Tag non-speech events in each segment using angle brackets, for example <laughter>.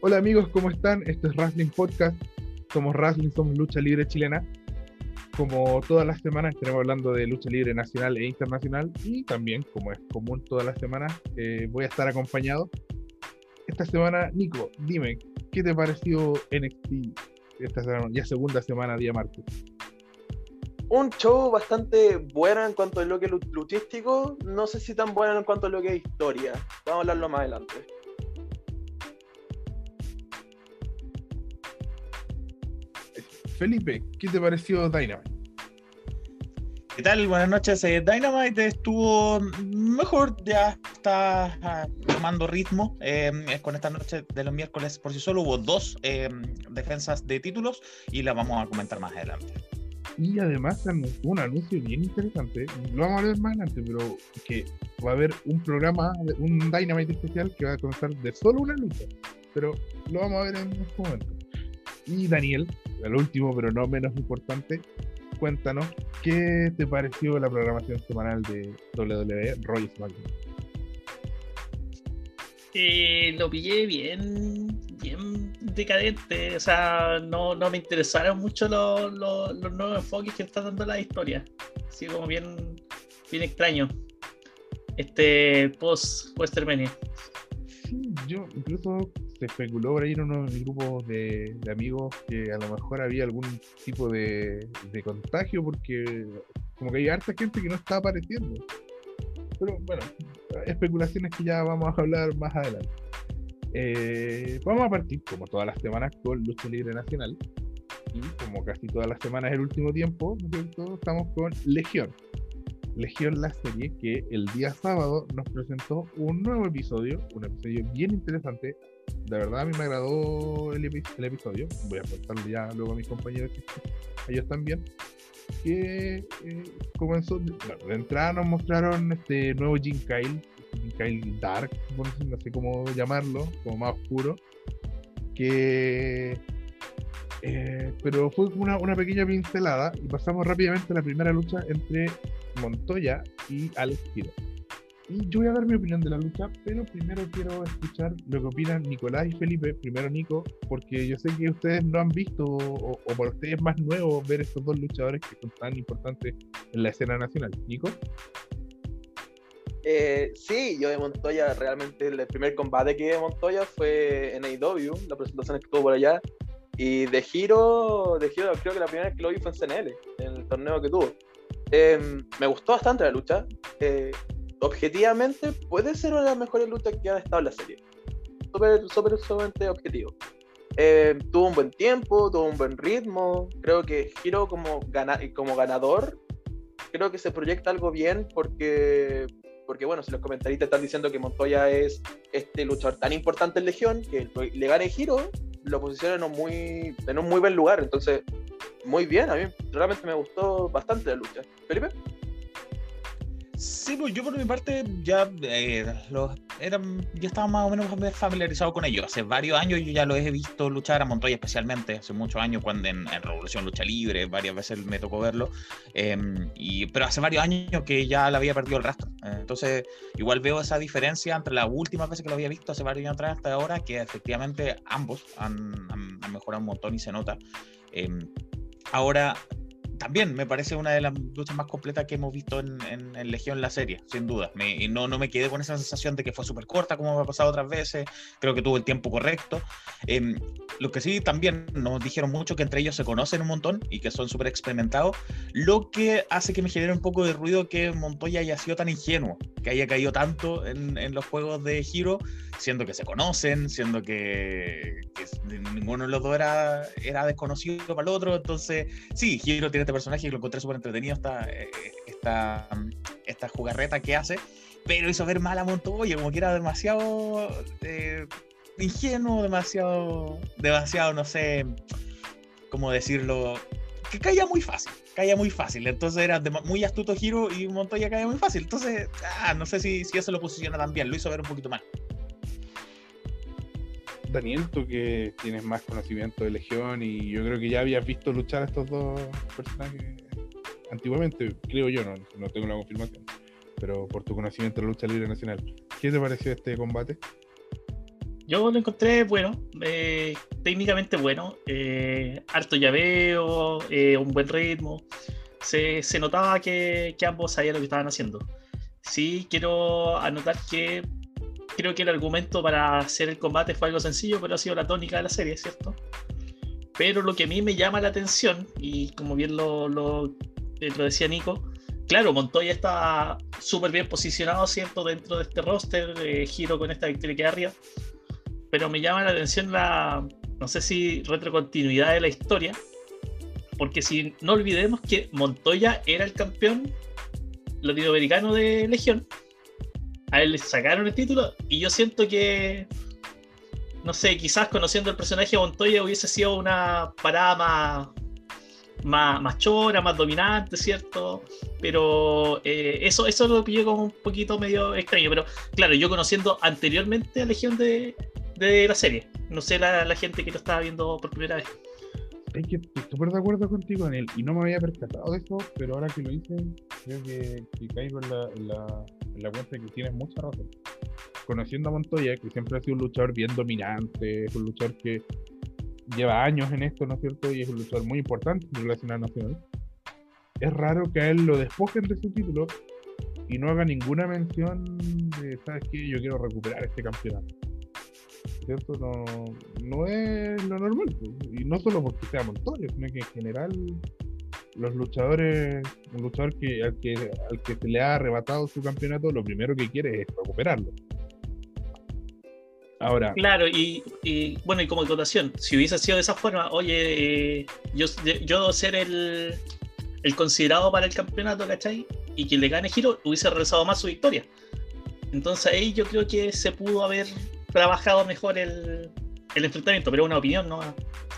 Hola amigos, ¿cómo están? Esto es Wrestling Podcast. Somos Wrestling, somos lucha libre chilena. Como todas las semanas estaremos hablando de lucha libre nacional e internacional y también, como es común todas las semanas, eh, voy a estar acompañado. Esta semana, Nico, dime, ¿qué te pareció NXT esta semana, ya segunda semana, día martes? un show bastante bueno en cuanto a lo que es luchístico, no sé si tan bueno en cuanto a lo que es historia. Vamos a hablarlo más adelante. Felipe, ¿qué te pareció Dynamite? ¿Qué tal? Buenas noches. Eh, Dynamite estuvo mejor, ya está ah, tomando ritmo. Eh, con esta noche de los miércoles por sí solo hubo dos eh, defensas de títulos y las vamos a comentar más adelante. Y además un anuncio bien interesante, lo vamos a ver más adelante, pero que va a haber un programa, un Dynamite especial que va a comenzar de solo una lucha. Pero lo vamos a ver en este momento. Y Daniel, el último pero no menos importante, cuéntanos qué te pareció la programación semanal de WWE Roy SmackDown. Eh, lo pillé bien, bien decadente. O sea, no, no me interesaron mucho los, los, nuevos enfoques que está dando la historia. Así como bien, bien extraño. Este post Westermania. Sí, yo incluso se especuló por ahí en unos grupos de, amigos que a lo mejor había algún tipo de, contagio porque como que hay harta gente que no está apareciendo. Pero bueno, especulaciones que ya vamos a hablar más adelante. Eh, vamos a partir, como todas las semanas, con Lucha Libre Nacional. Y como casi todas las semanas del último tiempo, estamos con Legión. Legión, la serie que el día sábado nos presentó un nuevo episodio, un episodio bien interesante. De verdad, a mí me agradó el, episodio. Voy a contarlo ya luego a mis compañeros, a ellos también. Que eh, comenzó, bueno, de entrada nos mostraron este nuevo Jim Kyle, Kyle Dark, no sé cómo llamarlo, como más oscuro, que... Eh, pero fue una, una pequeña pincelada y pasamos rápidamente a la primera lucha entre Montoya y Alex Kiro. Y yo voy a dar mi opinión de la lucha, pero primero quiero escuchar lo que opinan Nicolás y Felipe. Primero Nico, porque yo sé que ustedes no han visto, o, o para ustedes es más nuevo ver estos dos luchadores que son tan importantes en la escena nacional. Nico. Eh, sí, yo de Montoya, realmente el primer combate que vi de Montoya fue en AEW, la presentación estuvo por allá. Y de Giro, de Giro creo que la primera vez que lo vi fue en CNL, en el torneo que tuvo. Em, me gustó bastante la lucha. Eh, objetivamente, puede ser una de las mejores luchas que ha estado en la serie. Súper, súper, sumamente objetivo. Em, tuvo un buen tiempo, tuvo un buen ritmo. Creo que Giro como, gana como ganador, creo que se proyecta algo bien porque porque bueno, si los comentaristas están diciendo que Montoya es este luchador tan importante en Legión, que le gane giro, lo posiciona en un muy, en un muy buen lugar. Entonces, muy bien, a mí realmente me gustó bastante la lucha. Felipe. Sí, pues yo por mi parte ya, eh, los, eran, ya estaba más o menos familiarizado con ellos. Hace varios años yo ya los he visto luchar a Montoya especialmente, hace muchos años cuando en, Revolución Lucha Libre, varias veces me tocó verlo, em, pero hace varios años que ya le había perdido el rastro. entonces igual veo esa diferencia entre la última vez que lo había visto hace varios años atrás hasta ahora, que efectivamente ambos han, han mejorado un montón y se nota. Em, ahora, también me parece una de las luchas más completas que hemos visto en, en, Legión la serie, sin duda. y no, no me quedé con esa sensación de que fue súper corta, como me ha pasado otras veces. Creo que tuvo el tiempo correcto. Eh, lo que sí también nos dijeron mucho que entre ellos se conocen un montón y que son súper experimentados, lo que hace que me genere un poco de ruido que Montoya haya sido tan ingenuo, que haya caído tanto en, los juegos de Giro, siendo que se conocen, siendo que, ninguno de los dos era, era desconocido para el otro. Entonces, sí, Giro tiene este personaje y lo encontré súper entretenido esta, esta, esta jugarreta que hace, pero hizo ver mal a Montoya, como que era demasiado eh, ingenuo, demasiado, demasiado, no sé cómo decirlo, que caía muy fácil, caía muy fácil, entonces era muy astuto giro y Montoya caía muy fácil, entonces, ah, no sé si, si eso lo posiciona tan bien, lo hizo ver un poquito mal. Daniel, tú que tienes más conocimiento de Legión y yo creo que ya habías visto luchar a estos dos personajes antiguamente, creo yo, no, no tengo la confirmación, pero por tu conocimiento de la lucha libre nacional, ¿qué te pareció este combate? Yo lo encontré bueno, eh, técnicamente bueno, eh, harto llaveo, eh, un buen ritmo. Se, se notaba que, que ambos sabían lo que estaban haciendo. Sí, quiero anotar que creo que el argumento para hacer el combate fue algo sencillo, pero ha sido la tónica de la serie, ¿cierto? Pero lo que a mí me llama la atención, y como bien lo, lo, eh, lo decía Nico, claro, Montoya está súper bien posicionado, ¿cierto? Dentro de este roster, eh, giro con esta victoria que arriba. Pero me llama la atención la, no sé si retrocontinuidad de la historia, porque si no olvidemos que Montoya era el campeón latinoamericano de Legión, a él le sacaron el título y yo siento que no sé, quizás conociendo el personaje de Montoya hubiese sido una parada más, más, más chora, más dominante, ¿cierto? Pero eh, eso, eso lo pillé como un poquito medio extraño. Pero claro, yo conociendo anteriormente a Legión de, de la serie, no sé la, la gente que lo estaba viendo por primera vez. Es que estoy súper de acuerdo contigo en él y no me había percatado de eso, pero ahora que lo hice, creo que, que caigo en la, en, la, la cuenta de que tienes mucha razón. Conociendo a Montoya, que siempre ha sido un luchador bien dominante, es un luchador que lleva años en esto, ¿no es cierto? Y es un luchador muy importante en relación a nacional. Es raro que a él lo despojen de su título y no haga ninguna mención de, ¿sabes qué? Yo quiero recuperar este campeonato. ¿Cierto? No, no es lo normal. pues. Y no solo porque sea Montoya, sino que en general los luchadores, un luchador que al, que al que se le ha arrebatado su campeonato, lo primero que quiere es recuperarlo. Ahora, Claro, y, y, bueno, y como acotación, si hubiese sido de esa forma, oye, yo, yo ser el, el considerado para el campeonato, ¿cachai? Y quien le gane giro hubiese regresado más su victoria. Entonces ahí yo creo que se pudo haber trabajado mejor el, el enfrentamiento, pero es una opinión, ¿no?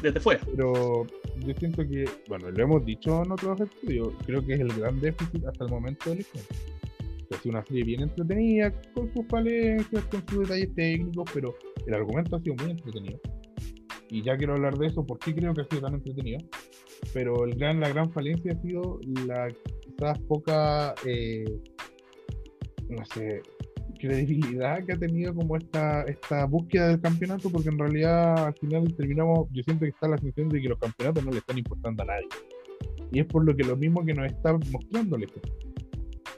Desde fuera. pero yo siento que, bueno, lo hemos dicho en otros estudios, creo que es el gran déficit hasta el momento de Legión. Que ha sido una serie bien entretenida, con sus falencias, con sus detalles técnicos, pero el argumento ha sido muy entretenido. Y ya quiero hablar de eso, por qué creo que ha sido tan entretenido. Pero el gran, la gran falencia ha sido la quizás poca, eh, no sé, credibilidad que ha tenido como esta, esta búsqueda del campeonato, porque en realidad al final terminamos, yo siento que está la sensación de que los campeonatos no le están importando a nadie. Y es por lo que lo mismo que nos está mostrando Legión.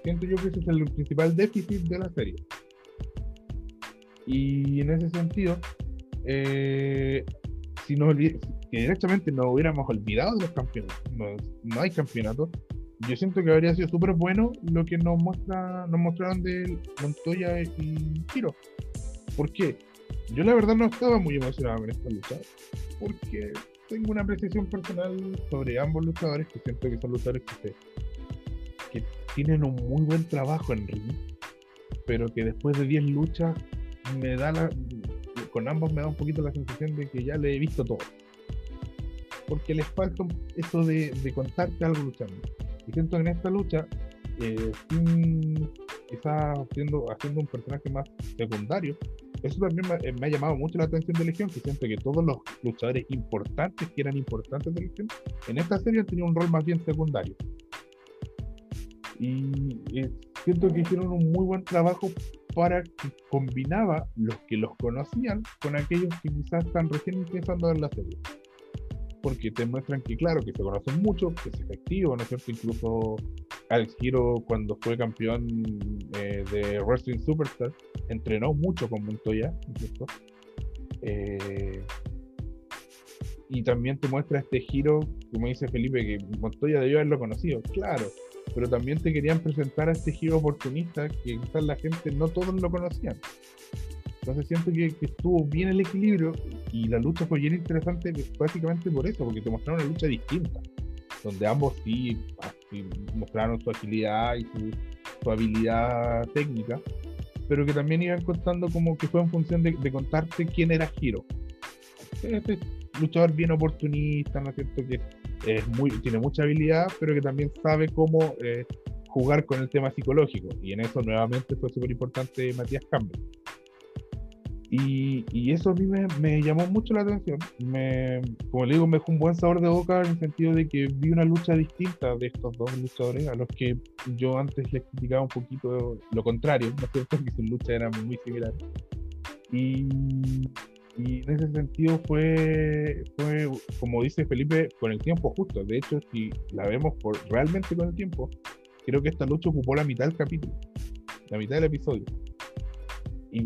Siento yo que ese es el principal déficit de la serie. Y en ese sentido, eh, si, nos si directamente nos hubiéramos olvidado de los campeonatos, no, no hay campeonatos, yo siento que habría sido súper bueno lo que nos muestra nos mostraron de Montoya y Giro. ¿Por qué? Yo la verdad no estaba muy emocionado con esta lucha, porque tengo una apreciación personal sobre ambos luchadores, que siento que son luchadores que, tienen un muy buen trabajo en ring, pero que después de 10 luchas me da la, con ambos me da un poquito la sensación de que ya le he visto todo. Porque les falta eso de, de contarte algo luchando. Y siento que en esta lucha, eh, quizás haciendo, un personaje más secundario, eso también me, eh, me ha llamado mucho la atención de Legión, que siento que todos los luchadores importantes, que eran importantes de Legión, en esta serie han tenido un rol más bien secundario. Y eh, siento que hicieron un muy buen trabajo para que combinaba los que los conocían con aquellos que quizás están recién empezando a ver la serie. Porque te muestran que, claro, que se conocen mucho, que es efectivo, ¿no es cierto? Incluso Alex Hero, cuando fue campeón eh, de Wrestling Superstar, entrenó mucho con Montoya, ¿no es cierto? Eh, y también te muestra este giro, como dice Felipe, que Montoya debió haberlo conocido, claro, pero también te querían presentar a este giro oportunista que quizás la gente no todos lo conocían. Entonces siento que, estuvo bien el equilibrio y la lucha fue bien interesante básicamente por eso, porque te mostraron una lucha distinta, donde ambos sí, así mostraron su agilidad y su, habilidad técnica, pero que también iban contando como que fue en función de, contarte quién era Hiro. Este luchador bien oportunista, ¿no es cierto? Que es muy, tiene mucha habilidad, pero que también sabe cómo eh, jugar con el tema psicológico. Y en eso nuevamente fue súper importante Matías Campbell. Y, y eso a mí me, me llamó mucho la atención. Me, como le digo, me dejó un buen sabor de boca en el sentido de que vi una lucha distinta de estos dos luchadores a los que yo antes les criticaba un poquito lo contrario, ¿no es cierto? <laughs> Que sus luchas eran muy similares. Y, y en ese sentido fue, fue, como dice Felipe, con el tiempo justo. De hecho, si la vemos por realmente con el tiempo, creo que esta lucha ocupó la mitad del capítulo, la mitad del episodio. Y,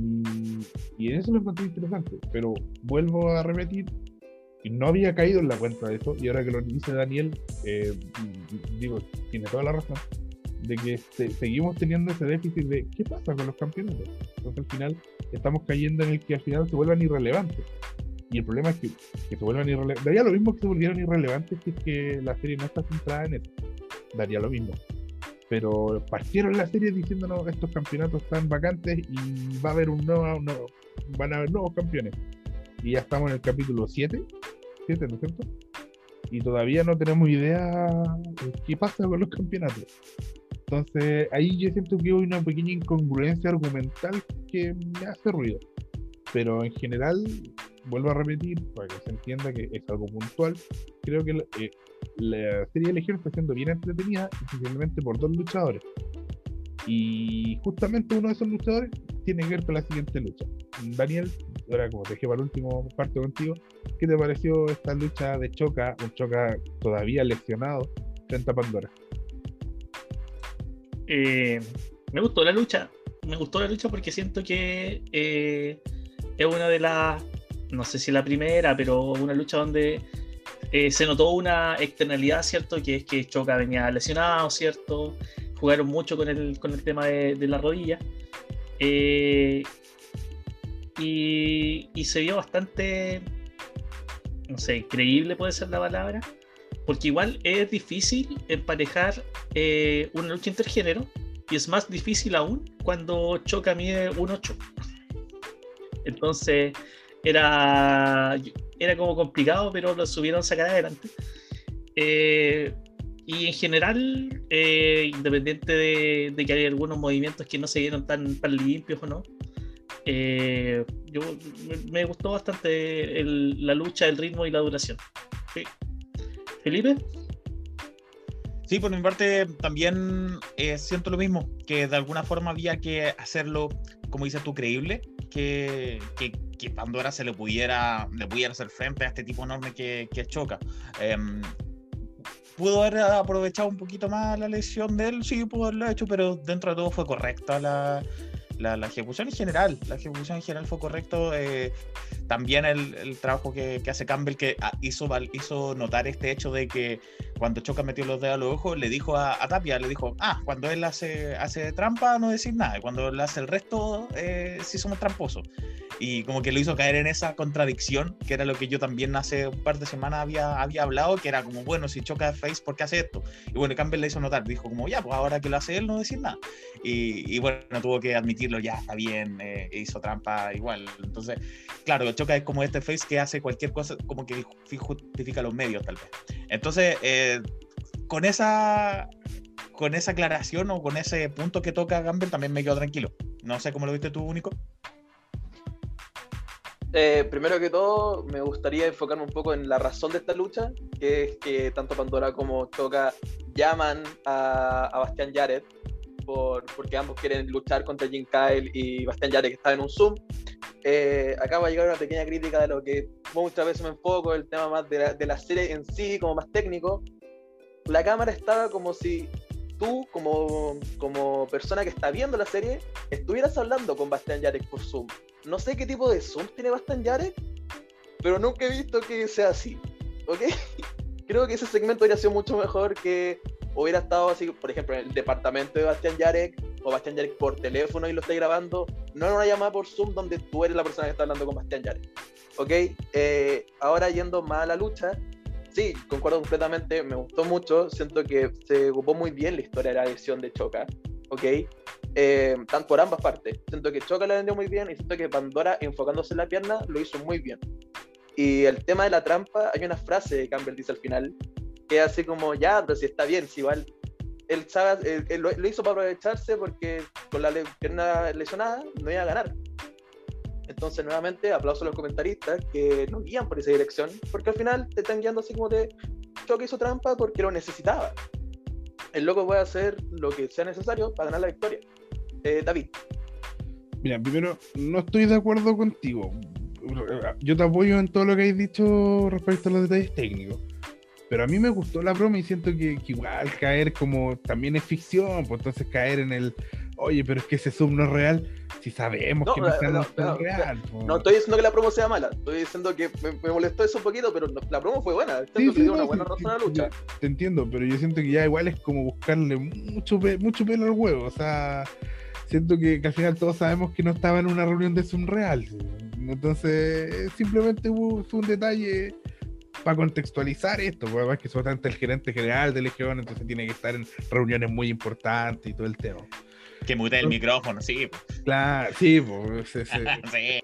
y eso lo encontré interesante. Pero vuelvo a repetir, no había caído en la cuenta de eso, y ahora que lo dice Daniel, eh, digo, tiene toda la razón, de que se- seguimos teniendo ese déficit de qué pasa con los campeonatos. Entonces al final estamos cayendo en el que al final se vuelvan irrelevantes. Y el problema es que, que se vuelvan irrelevantes. Daría lo mismo que se volvieran irrelevantes es que la serie no está centrada en eso. Daría lo mismo. Pero partieron la serie diciéndonos estos campeonatos están vacantes y va a haber un nuevo, no, van a haber nuevos campeones. Y ya estamos en el capítulo 7, 7, ¿no es cierto? Y todavía no tenemos idea de qué pasa con los campeonatos. Entonces ahí yo siento que hay una pequeña incongruencia argumental que me hace ruido. Pero en general, vuelvo a repetir, para que se entienda que es algo puntual, creo que eh, la serie de Legión está siendo bien entretenida, especialmente por dos luchadores. Y justamente uno de esos luchadores tiene que ver con la siguiente lucha. Daniel, ahora como te dejé para el último parte contigo, ¿qué te pareció esta lucha de Choca, un Choca todavía lesionado frente a Pandora? Eh, me gustó la lucha. Me gustó la lucha porque siento que eh, es una de las, no sé si la primera, pero una lucha donde eh, se notó una externalidad, ¿cierto? Que es que Choca venía lesionado, ¿cierto? Jugaron mucho con el, con el tema de, la rodilla. Eh, y, se vio bastante, no sé, creíble puede ser la palabra. Porque igual es difícil emparejar eh, una lucha intergénero y es más difícil aún cuando Choca mide 1.8. Entonces era, era como complicado, pero lo subieron sacar adelante. Eh, y en general, eh, independiente de, de, que hay algunos movimientos que no se vieron tan, tan limpios o no, eh, yo, me, me, gustó bastante el, la lucha, el ritmo y la duración. Sí. Felipe. Sí, por mi parte también eh, siento lo mismo, que de alguna forma había que hacerlo, como dices tú, creíble, que, que, que Pandora se le pudiera, le pudiera hacer frente a este tipo enorme que, que choca. Eh, ¿Pudo haber aprovechado un poquito más la lesión de él? Sí, pudo haberlo hecho, pero dentro de todo fue correcta la, la, ejecución en general, la ejecución en general fue correcto. Eh, también el, el trabajo que, que, hace Campbell, que hizo, hizo notar este hecho de que cuando Choca metió los dedos a los ojos, le dijo a, a Tapia, le dijo, ah, cuando él hace, hace trampa no decir nada, cuando él hace el resto, eh, sí somos tramposos. Y como que lo hizo caer en esa contradicción, que era lo que yo también hace un par de semanas había, había hablado, que era como, bueno, si Choca face, ¿por qué hace esto? Y bueno, Campbell le hizo notar, dijo como, ya, pues ahora que lo hace él, no decir nada. Y, y bueno, tuvo que admitirlo, ya, está bien, eh, hizo trampa igual. Entonces, claro, Choca es como este face que hace cualquier cosa, como que justifica los medios, tal vez. Entonces, eh, con esa con esa aclaración o con ese punto que toca Campbell también me quedo tranquilo. No sé cómo lo viste tú, Único. Eh, primero que todo, me gustaría enfocarme un poco en la razón de esta lucha, que es que tanto Pandora como Choca llaman a, a Bastian Jared por, porque ambos quieren luchar contra Jim Kyle y Bastian Jared que está en un Zoom. Eh, acá va a llegar una pequeña crítica de lo que muchas veces me enfoco, el tema más de la, de la serie en sí, como más técnico. La cámara estaba como si tú, como, como persona que está viendo la serie, estuvieras hablando con Bastian Jarek por Zoom. No sé qué tipo de Zoom tiene Bastian Jarek, pero nunca he visto que sea así. ¿Ok? <laughs> Creo que ese segmento hubiera sido mucho mejor que hubiera estado así, por ejemplo, en el departamento de Bastian Jarek o Bastian por teléfono y lo esté grabando, no en una llamada por Zoom donde tú eres la persona que está hablando con Bastian Jarek. ¿Ok? Eh, ahora yendo más a la lucha, sí, concuerdo completamente, me gustó mucho, siento que se ocupó muy bien la historia de la lesión de Choca, ¿ok? Eh, tanto por ambas partes. Siento que Choca la vendió muy bien y siento que Pandora, enfocándose en la pierna, lo hizo muy bien. Y el tema de la trampa, hay una frase que Campbell dice al final, que es así como, ya, pero si está bien, si igual él, sabe, lo, hizo para aprovecharse porque con la pierna lesionada no iba a ganar. Entonces, nuevamente, aplauso a los comentaristas que nos guían por esa dirección, porque al final te están guiando así como de Choque hizo trampa porque lo necesitaba. El loco puede hacer lo que sea necesario para ganar la victoria. Eh, David. Mira, primero, no estoy de acuerdo contigo. Yo te apoyo en todo lo que has dicho respecto a los detalles técnicos. Pero a mí me gustó la broma y siento que, que igual caer como también es ficción, pues entonces caer en el, oye, pero es que ese sub no es real, si sabemos No, que no, no, no no, real. pues. No estoy diciendo que la promo sea mala, estoy diciendo que me, me molestó eso un poquito, pero la promo fue buena. Sí, sí, que dio no, una buena sí, razón a la lucha. Te entiendo, pero yo siento que ya igual es como buscarle mucho, pe- mucho pelo al huevo. O sea, siento que, que al final todos sabemos que no estaba en una reunión de Zoom real. Entonces, simplemente hubo, fue un detalle para contextualizar esto. Porque además que solamente el gerente general de Legión, entonces tiene que estar en reuniones muy importantes y todo el tema. Que mute el micrófono, sí. pues. Claro, sí, pues, se- se- <laughs> sí.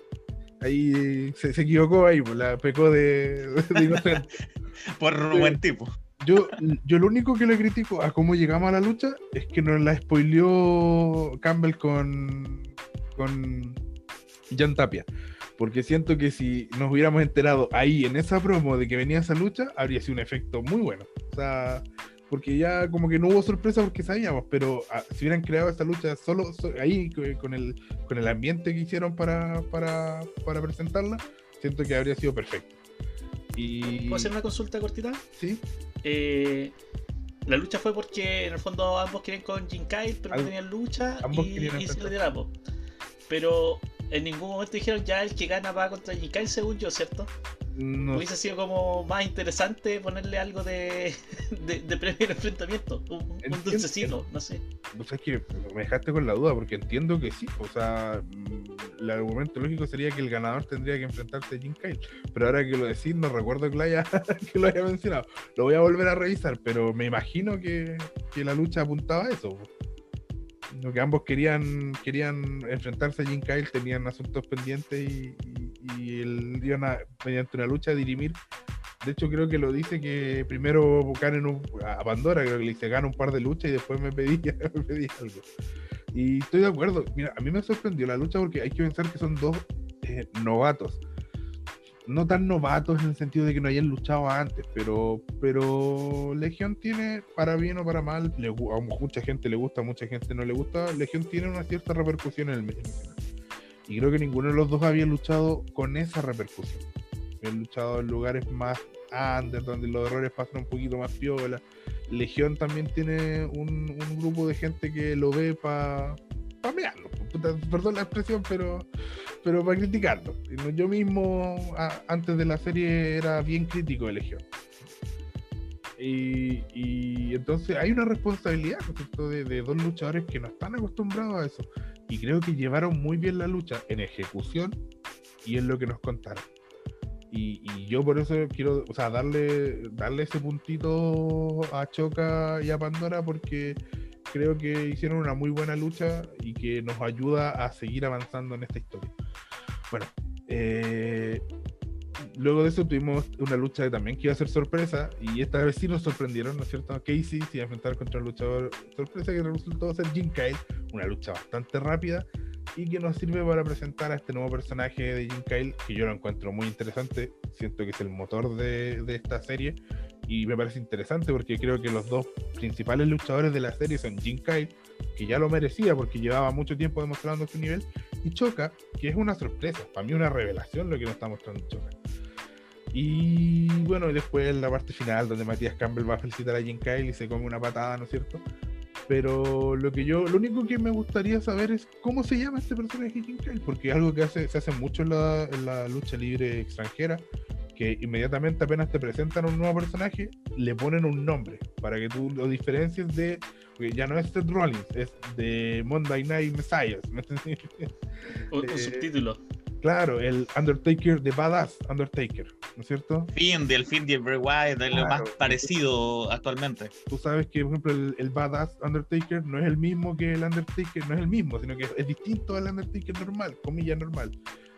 ahí se, se equivocó ahí, pues, la pecó de, de <laughs> inocente. Por buen tipo. Yo, yo lo único que le critico a cómo llegamos a la lucha es que nos la spoileó Campbell con, con Jan Tapia. Porque siento que si nos hubiéramos enterado ahí en esa promo de que venía esa lucha, habría sido un efecto muy bueno. O sea, porque ya como que no hubo sorpresa porque sabíamos, pero ah, si hubieran creado esa lucha solo so- ahí co- con el, con el ambiente que hicieron para, para, para presentarla, siento que habría sido perfecto. Y... ¿Puedo hacer una consulta cortita? Sí, Eh, la lucha fue porque en el fondo ambos querían con Kyle, pero no tenían lucha ambos y, y se le. Pero en ningún momento dijeron ya el que gana va contra Kyle, según yo, ¿cierto? no Hubiese sido como más interesante ponerle algo de, <laughs> de, de premio de enfrentamiento, un, un dulcecito, no sé. O sea, es que me dejaste con la duda, porque entiendo que sí. O sea, mm, el argumento lógico sería que el ganador tendría que enfrentarse a Jim Kyle. Pero ahora que lo decís, no recuerdo que lo haya, <laughs> que lo haya mencionado. Lo voy a volver a revisar, pero me imagino que, que la lucha apuntaba a eso. Que ambos querían, querían enfrentarse a Jim Kyle, tenían asuntos pendientes y, y, el, iban a, mediante una lucha, dirimir. De hecho, creo que lo dice que primero buscaron un- a Pandora, creo que le dice gana un par de luchas y después me pedí, <laughs> me pedí algo. Y estoy de acuerdo. Mira, a mí me sorprendió la lucha porque hay que pensar que son dos eh, novatos. No tan novatos en el sentido de que no hayan luchado antes, pero, pero Legión tiene, para bien o para mal, le a mucha gente le gusta, a mucha gente no le gusta, Legión tiene una cierta repercusión en el medio. Y creo que ninguno de los dos había luchado con esa repercusión. Habían luchado en lugares más under, donde los errores pasan un poquito más piola. Legión también tiene un, un grupo de gente que lo ve para pa mearlo. Puta, Perdón la expresión, pero pero para criticarlo. Yo mismo, a- antes de la serie, era bien crítico de Legión. Y, y entonces hay una responsabilidad ¿no es cierto? de, de dos luchadores que no están acostumbrados a eso. Y creo que llevaron muy bien la lucha en ejecución y en lo que nos contaron. Y, y yo por eso quiero, o sea, darle, darle ese puntito a Choca y a Pandora porque creo que hicieron una muy buena lucha y que nos ayuda a seguir avanzando en esta historia. Bueno, eh, luego de eso tuvimos una lucha también que iba a ser sorpresa y esta vez sí nos sorprendieron, ¿no es cierto? Casey se iba a enfrentar contra un luchador sorpresa que resultó ser Jim Kyle, una lucha bastante rápida y que nos sirve para presentar a este nuevo personaje de Jim Kyle que yo lo encuentro muy interesante, siento que es el motor de, de esta serie y me parece interesante porque creo que los dos principales luchadores de la serie son Jim Kyle, que ya lo merecía porque llevaba mucho tiempo demostrando su nivel, y Choca, que es una sorpresa, para mí una revelación lo que nos está mostrando Choca. Y bueno, y después la parte final donde Matías Campbell va a felicitar a Jim Kyle y se come una patada, ¿no es cierto? Pero lo que yo, lo único que me gustaría saber es cómo se llama este personaje Jim Kyle, porque es algo que se hace mucho en la lucha libre extranjera, que inmediatamente apenas te presentan un nuevo personaje, le ponen un nombre para que tú lo diferencies de, porque ya no es Seth Rollins, es de Monday Night Messiah. ¿me? Un, un <laughs> Eh, subtítulo. claro, el Undertaker de Badass Undertaker, ¿no es cierto? Fin del fin de Bray Wyatt, es lo más parecido actualmente. Tú sabes que, por ejemplo, el, el Badass Undertaker no es el mismo que el Undertaker, no es el mismo, sino que es distinto al Undertaker normal, comilla normal.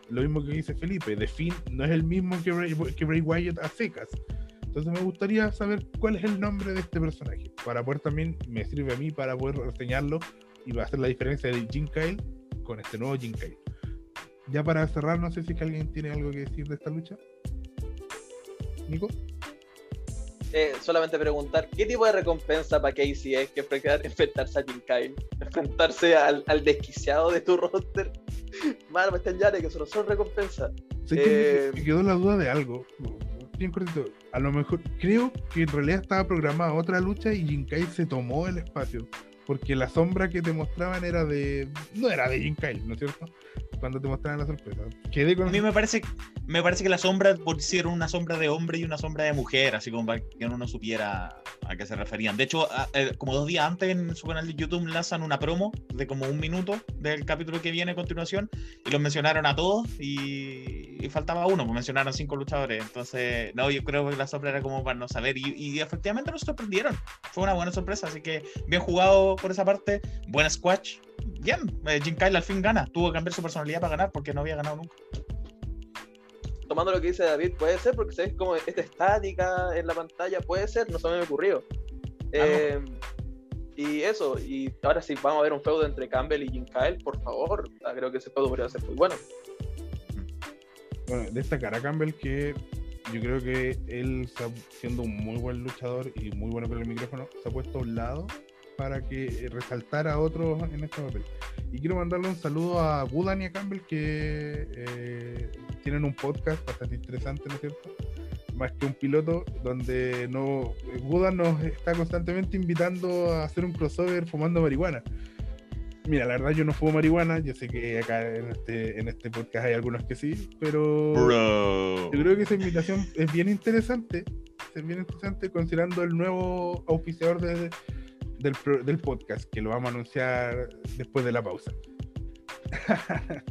Lo mismo que dice Felipe, The Finn no es el mismo que Bray, Wyatt a secas. Entonces me gustaría saber cuál es el nombre de este personaje, para poder también, me sirve a mí para poder reseñarlo y va a hacer la diferencia de Jim Kyle con este nuevo Jim Kyle. Ya para cerrar, no sé si alguien tiene algo que decir de esta lucha. Nico. eh, solamente preguntar, ¿qué tipo de recompensa para Casey es que enfrentarse a Jim Kyle? <laughs> Enfrentarse al, al desquiciado de tu roster. Mano, me están que eso no son recompensas. Eh, me quedó la duda de algo. Bien cortito. A lo mejor, creo que en realidad estaba programada otra lucha y Kyle se tomó el espacio porque la sombra que te mostraban era de. No era de Kyle, ¿no es cierto? Cuando te mostraban la sorpresa. A mí me parece, me parece que la sombra pusieron una sombra de hombre y una sombra de mujer, así como para que uno no supiera a qué se referían. De hecho, eh, como dos días antes en su canal de YouTube lanzan una promo de como un minuto del capítulo que viene a continuación y los mencionaron a todos y, faltaba uno, pues mencionaron cinco luchadores. Entonces, no, yo creo que la sombra era como para no saber y, y efectivamente nos sorprendieron. Fue una buena sorpresa, así que bien jugado por esa parte. Buena squash. Bien, eh, Jim Kyle al fin gana. Tuvo que cambiar su personalidad para ganar porque no había ganado nunca. Tomando lo que dice David, puede ser porque sabes como esta estática en la pantalla, puede ser, no se me ocurrió. Ah, eh, y eso, y ahora sí, vamos a ver un feudo entre Campbell y Jim Kyle, por favor. Ah, creo que ese feudo podría ser muy bueno. Bueno, destacar a Campbell que yo creo que él, siendo un muy buen luchador y muy bueno con el micrófono, se ha puesto a un lado para que resaltara a otros en este papel. Y quiero mandarle un saludo a Gudan y a Campbell que eh, tienen un podcast bastante interesante, ¿no es cierto? Más que un piloto, donde no Gudan nos está constantemente invitando a hacer un crossover fumando marihuana. Mira, la verdad yo no fumo marihuana, yo sé que acá en este, en este podcast hay algunos que sí, pero yo creo que esa invitación es bien interesante, es bien interesante considerando el nuevo auspiciador de, del, podcast, que lo vamos a anunciar después de la pausa. <laughs>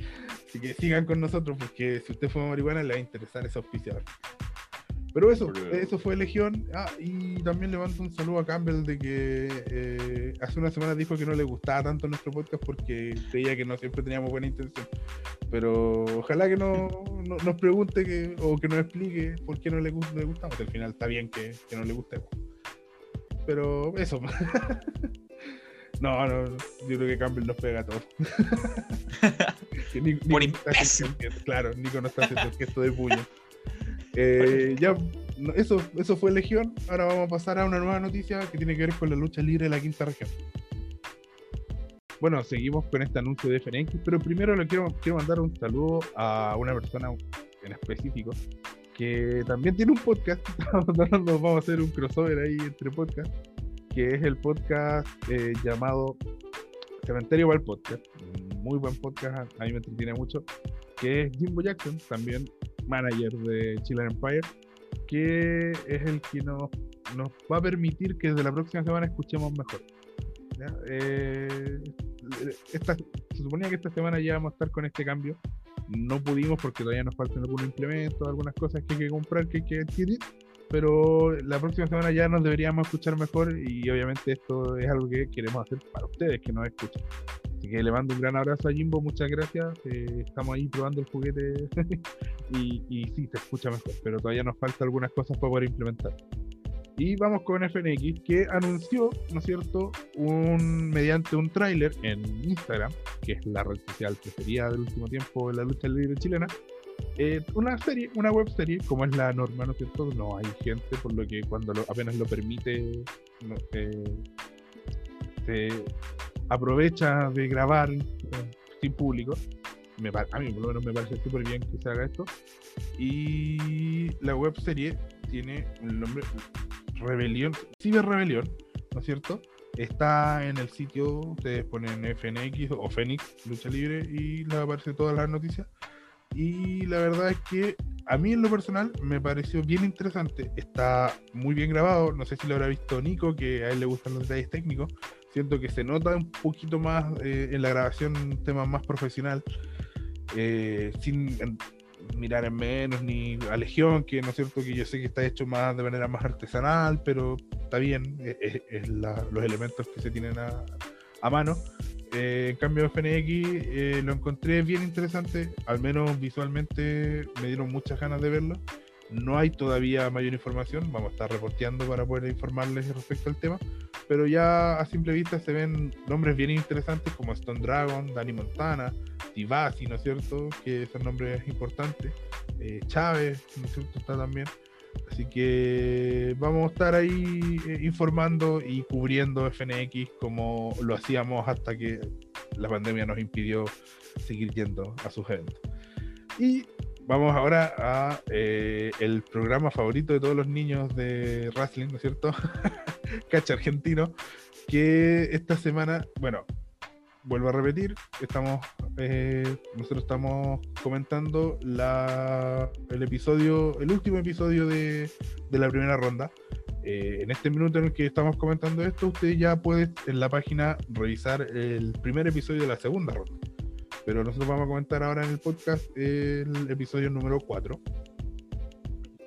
Así que sigan con nosotros, porque si usted fuma marihuana le va a interesar ese auspiciador. Pero eso, eso fue Legión. Ah, y también levanto un saludo a Campbell de que eh, hace una semana dijo que no le gustaba tanto nuestro podcast porque creía que no siempre teníamos buena intención. Pero ojalá que no, nos pregunte que, o que nos explique por qué no le, le gustamos. Al final está bien que, que no le guste pero eso. <laughs> no, no, yo creo que Campbell nos pega a todos. <laughs> Por Claro, Nico no está haciendo el gesto de puño. Eh, ya, eso, eso fue Legión. Ahora vamos a pasar a una nueva noticia que tiene que ver con la lucha libre de la quinta región. Bueno, seguimos con este anuncio de FNX, pero primero le quiero, quiero mandar un saludo a una persona en específico que también tiene un podcast. <laughs> Nos vamos a hacer un crossover ahí entre podcasts, que es el podcast eh, llamado Cementerio para el Podcast. Muy buen podcast, a mí me entretiene mucho. Que es Jimbo Jackson, también manager de Chiller Empire, que es el que nos, va a permitir que desde la próxima semana escuchemos mejor. Eh, esta, se suponía que esta semana ya vamos a estar con este cambio no pudimos porque todavía nos faltan algunos implementos, algunas cosas que hay que comprar, que hay que adquirir. Pero la próxima semana ya nos deberíamos escuchar mejor y obviamente esto es algo que queremos hacer para ustedes que nos escuchan. Así que le mando un gran abrazo a Jimbo, muchas gracias. Eh, estamos ahí probando el juguete <laughs> y, y sí, se escucha mejor, pero todavía nos falta algunas cosas para poder implementar. Y vamos con FNX, que anunció, ¿no es cierto?, un, mediante un tráiler en Instagram, que es la red social preferida del último tiempo de la lucha libre chilena, eh, una serie, una web serie, como es la norma, ¿no es cierto? No hay gente, por lo que cuando apenas lo permite, eh, se aprovecha de grabar eh, sin público. A mí por lo menos me parece súper bien que se haga esto. Y la web serie tiene un nombre Rebelión, Ciber Rebelión, ¿no es cierto? Está en el sitio, ustedes ponen FNX o Fénix, lucha libre, y les aparece todas las noticias. Y la verdad es que a mí en lo personal me pareció bien interesante. Está muy bien grabado. No sé si lo habrá visto Nico, que a él le gustan los detalles técnicos. Siento que se nota un poquito más eh, en la grabación un tema más profesional. Eh, sin mirar en menos, ni a Legión, que no es cierto que yo sé que está hecho más de manera más artesanal, pero está bien, e, e, es, los elementos que se tienen a, a mano. Eh, en cambio, FNX eh, lo encontré bien interesante, al menos visualmente me dieron muchas ganas de verlo. No hay todavía mayor información, vamos a estar reporteando para poder informarles respecto al tema, pero ya a simple vista se ven nombres bien interesantes como Stone Dragon, Danny Montana, Tivasi, ¿no es cierto? Que son nombres importantes. Eh, Chávez, ¿no es cierto? Está también. Así que vamos a estar ahí eh, informando y cubriendo FNX como lo hacíamos hasta que la pandemia nos impidió seguir yendo a sus eventos. Y vamos ahora a eh, el programa favorito de todos los niños de wrestling, ¿no es cierto? <laughs> Cacha argentino, que esta semana, bueno, vuelvo a repetir, estamos, eh, nosotros estamos comentando la, el episodio, el último episodio de, de la primera ronda. Eh, en este minuto en el que estamos comentando esto, usted ya puede en la página revisar el primer episodio de la segunda ronda. Pero nosotros vamos a comentar ahora en el podcast el episodio número 4,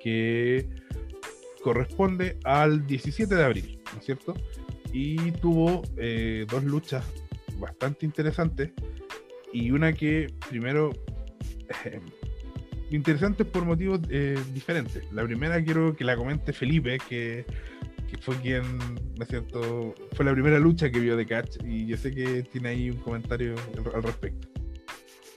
que corresponde al 17 de abril, ¿no es cierto? Y tuvo eh, dos luchas bastante interesantes y una que primero <laughs> eh, interesante por motivos eh, diferentes. La primera quiero que la comente Felipe, que, que, fue quien, ¿no es cierto? Fue la primera lucha que vio de Catch y yo sé que tiene ahí un comentario al respecto.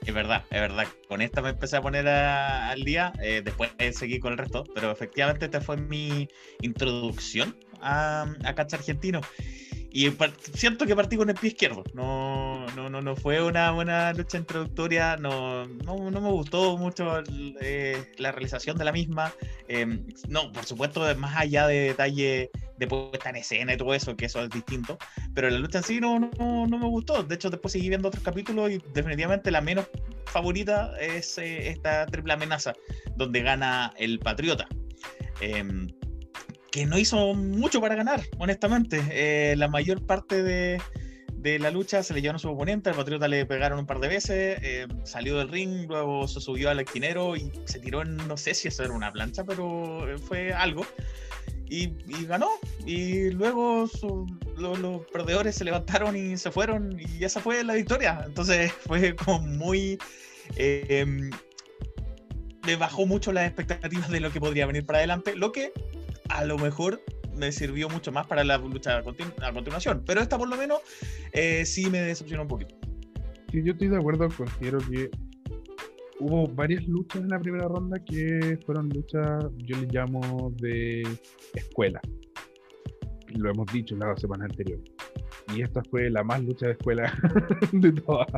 Es verdad, es verdad. Con esta me empecé a poner al día, eh, después seguí con el resto, pero efectivamente esta fue mi introducción a, a argentino. Y siento que partí con el pie izquierdo. No, no, no, no fue una buena lucha introductoria. No, no, no me gustó mucho eh, la realización de la misma. Em, no, por supuesto, más allá de detalle de puesta en escena y todo eso, que eso es distinto. Pero la lucha en sí no, no, no me gustó. De hecho, después seguí viendo otros capítulos y definitivamente la menos favorita es eh, esta triple amenaza, donde gana el Patriota. Eh, que no hizo mucho para ganar, honestamente. Eh, la mayor parte de, de, la lucha se le llevaron a su oponente, al Patriota le pegaron un par de veces, eh, salió del ring, luego se subió al esquinero y se tiró en, no sé si eso era una plancha, pero eh, fue algo. Y, ganó. Y luego los perdedores se levantaron y se fueron y esa fue la victoria. Entonces <laughs> fue como muy... Eh, le bajó mucho las expectativas de lo que podría venir para adelante, lo que a lo mejor me sirvió mucho más para la lucha a, continuación. Pero esta por lo menos eh, sí me decepcionó un poquito. Sí, yo estoy de acuerdo, considero que hubo varias luchas en la primera ronda que fueron luchas, yo les llamo de escuela. Lo hemos dicho en las semanas anteriores. Y esta fue la más lucha de escuela <laughs> de todas.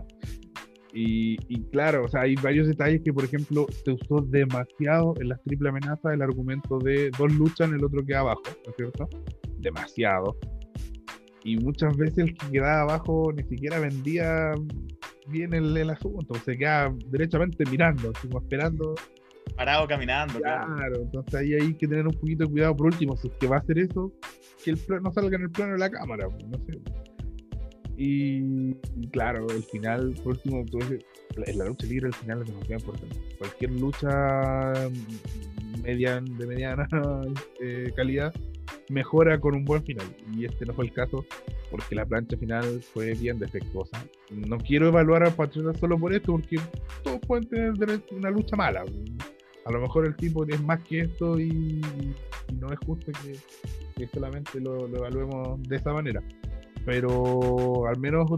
Y, claro, o sea, hay varios detalles que, por ejemplo, se usó demasiado en las triple amenazas el argumento de dos luchan, el otro queda abajo, ¿no es cierto? Demasiado. Y muchas veces el que quedaba abajo ni siquiera vendía bien el, el asunto, se queda derechamente mirando, como esperando. Parado caminando. Claro, entonces ahí hay que tener un poquito de cuidado por último, si es que va a hacer eso, que el no salga en el plano de la cámara, no sé. Y, claro, el final, por último, en la lucha libre el final es demasiado importante. Cualquier lucha median, de mediana <laughs> eh, calidad mejora con un buen final. Y este no fue el caso porque la plancha final fue bien defectuosa. No quiero evaluar a Patriota solo por esto porque todos pueden tener una lucha mala. A lo mejor el tipo es más que esto y, no es justo que, solamente lo evaluemos de esa manera pero al menos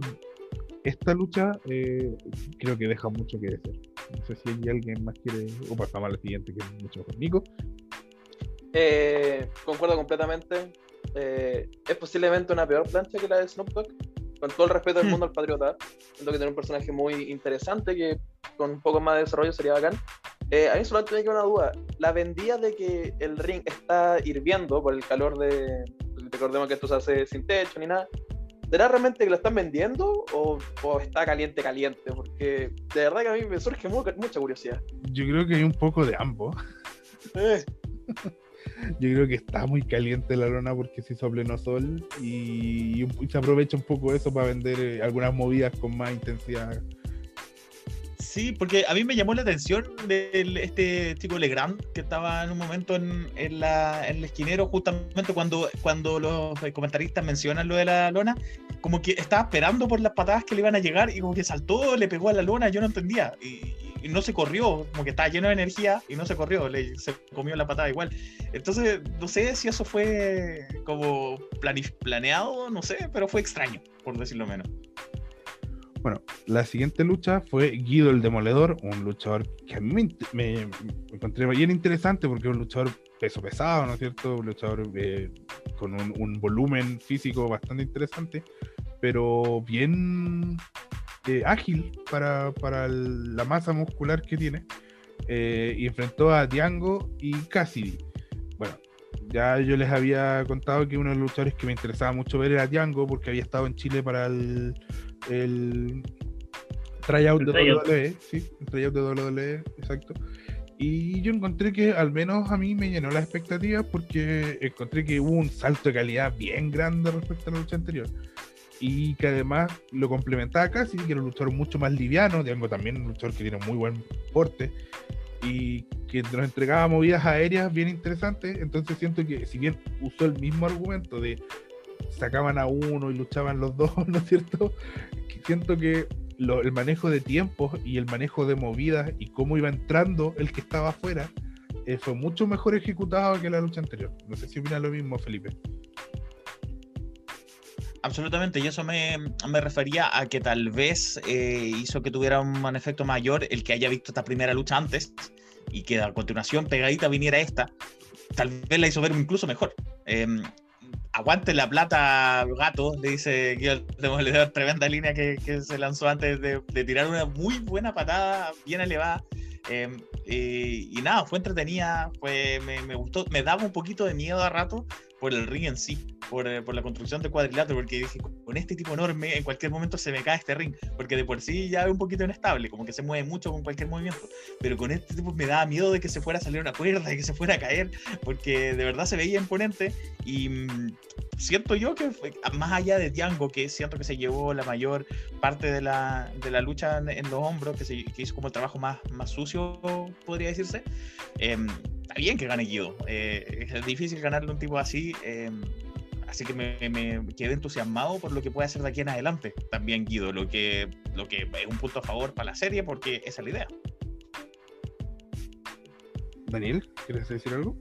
esta lucha eh, creo que deja mucho que decir. No sé si hay alguien más quiere, o pasamos al siguiente, que es mucho mejor. Nico. Eh, concuerdo completamente. Eh, es posiblemente una peor plancha que la de Snoop Dogg. Con todo el respeto del hmm. mundo al patriota, siento que tiene un personaje muy interesante que con un poco más de desarrollo sería bacán. a mí solo tenía una duda. La vendía de que el ring está hirviendo por el calor de. Recordemos que esto se hace sin techo ni nada. ¿Será realmente que lo están vendiendo o, está caliente, caliente? Porque de verdad que a mí me surge mucha curiosidad. Yo creo que hay un poco de ambos. Eh. <laughs> Yo creo que está muy caliente la lona porque se hizo pleno sol y, se aprovecha un poco eso para vender eh, algunas movidas con más intensidad Sí, porque a mí me llamó la atención de este chico Legrand que estaba en un momento en, la, en el esquinero, justamente cuando, cuando los comentaristas mencionan lo de la lona, como que estaba esperando por las patadas que le iban a llegar y como que saltó, le pegó a la lona, yo no entendía. Y, no se corrió, como que estaba lleno de energía y no se corrió, le, se comió la patada igual. Entonces, no sé si eso fue como planeado, no sé, pero fue extraño, por decirlo menos. Bueno, la siguiente lucha fue Guido el Demoledor, un luchador que a mí me, encontré bien interesante porque es un luchador peso pesado, ¿no es cierto? Un luchador eh, con un, un volumen físico bastante interesante, pero bien eh, ágil para, para la masa muscular que tiene. eh, y enfrentó a Django y Cassidy. Bueno, ya yo les había contado que uno de los luchadores que me interesaba mucho ver era Django, porque había estado en Chile para el, el tryout El de tryout. WWE, sí, el tryout de WWE, exacto. Y yo encontré que al menos a mí me llenó las expectativas porque encontré que hubo un salto de calidad bien grande respecto a la lucha anterior. Y que además lo complementaba casi, que era un luchador mucho más liviano, Django también un luchador que tiene muy buen porte y que nos entregaba movidas aéreas bien interesantes. Entonces siento que si bien usó el mismo argumento de sacaban a uno y luchaban los dos, <laughs> ¿no es cierto? Siento que el manejo de tiempos y el manejo de movidas y cómo iba entrando el que estaba afuera eh, fue mucho mejor ejecutado que la lucha anterior. No sé si opina lo mismo, Felipe. Absolutamente, y eso me, me refería a que tal vez eh, hizo que tuviera un efecto mayor el que haya visto esta primera lucha antes y que a continuación pegadita viniera esta, tal vez la hizo ver incluso mejor. Eh, aguante la plata, gato, le dice Guido el Demoledor, tremenda línea que, que se lanzó antes de, de tirar una muy buena patada, bien elevada. Eh, y nada, fue entretenida, fue, me, me gustó, me daba un poquito de miedo a rato por el ring en sí, por, eh, por la construcción del cuadrilátero, porque dije, con este tipo enorme, en cualquier momento se me cae este ring, porque de por sí ya es un poquito inestable, como que se mueve mucho con cualquier movimiento, pero con este tipo me daba miedo de que se fuera a salir una cuerda, de que se fuera a caer, porque de verdad se veía imponente y mm, siento yo que fue- más allá de Django, que siento que se llevó la mayor parte de la, de la lucha en, en los hombros, que, se, que hizo como el trabajo más, más sucio, podría decirse, em, está bien que gane Guido. eh, es difícil ganarle a un tipo así. eh, así que me, me quedé entusiasmado por lo que puede hacer de aquí en adelante también Guido, lo que, lo que es un punto a favor para la serie porque esa es la idea. Daniel, ¿quieres decir algo?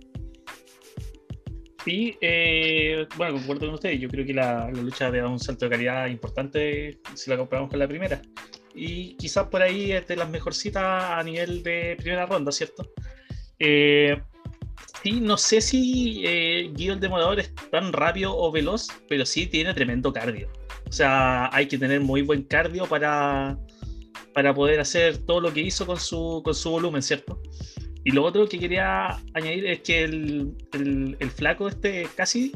Sí, eh, bueno, concuerdo con ustedes. Yo creo que la, la lucha dado un salto de calidad importante si la comparamos con la primera. Y quizás por ahí es de las mejorcitas a nivel de primera ronda, ¿cierto? Eh, sí, no sé si eh, Guido el Demorador es tan rápido o veloz, pero sí tiene tremendo cardio. O sea, hay que tener muy buen cardio para, para poder hacer todo lo que hizo con su, con su volumen, ¿cierto? Y lo otro que quería añadir es que el, el, el flaco este casi,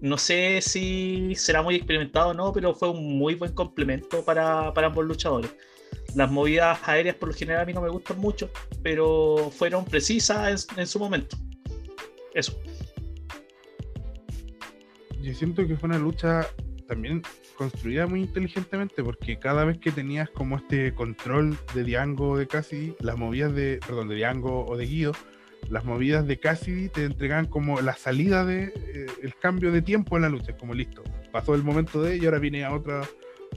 no sé si será muy experimentado o no, pero fue un muy buen complemento para, para ambos luchadores. Las movidas aéreas por lo general a mí no me gustan mucho, pero fueron precisas en, en su momento. Eso. Yo siento que fue una lucha también construida muy inteligentemente porque cada vez que tenías como este control de Diango de Cassidy, las movidas de, perdón, de Diango o de Guido, las movidas de Cassidy te entregan como la salida de eh, el cambio de tiempo en la lucha, como listo, pasó el momento de y ahora viene a otra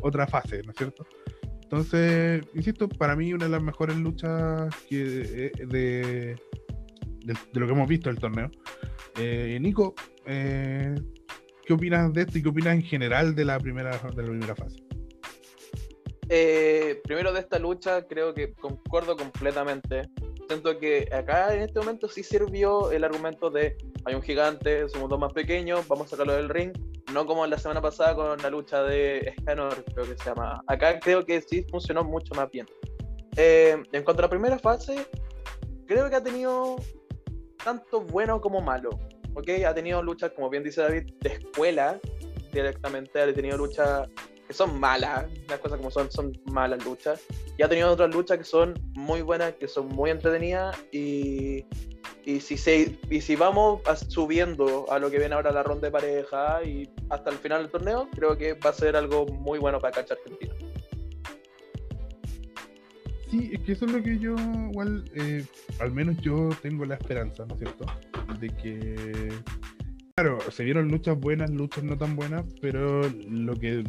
otra fase, ¿no es cierto? Entonces, insisto, para mí una de las mejores luchas que, eh, de, de, lo que hemos visto del torneo. Eh, Nico, ¿qué opinas de esto y qué opinas en general de la primera, de la primera fase? Primero de esta lucha, creo que concuerdo completamente. Siento que acá en este momento sí sirvió el argumento de hay un gigante, somos dos más pequeños, vamos a sacarlo del ring. No como la semana pasada con la lucha de Escanor, creo que se llama. Acá creo que sí funcionó mucho más bien. Eh, en cuanto a la primera fase, creo que ha tenido tanto bueno como malo. Ha tenido luchas, como bien dice David, de escuela directamente. Ha tenido luchas que son malas, las cosas como son, son malas luchas. Y ha tenido otras luchas que son muy buenas, que son muy entretenidas. Y, y, si, se, y si vamos subiendo a lo que viene ahora la ronda de pareja y hasta el final del torneo, creo que va a ser algo muy bueno para Cacha Argentina. Sí, es que eso es lo que yo, igual, eh, al menos yo tengo la esperanza, ¿no es cierto? De que, claro, se vieron luchas buenas, luchas no tan buenas, pero lo que,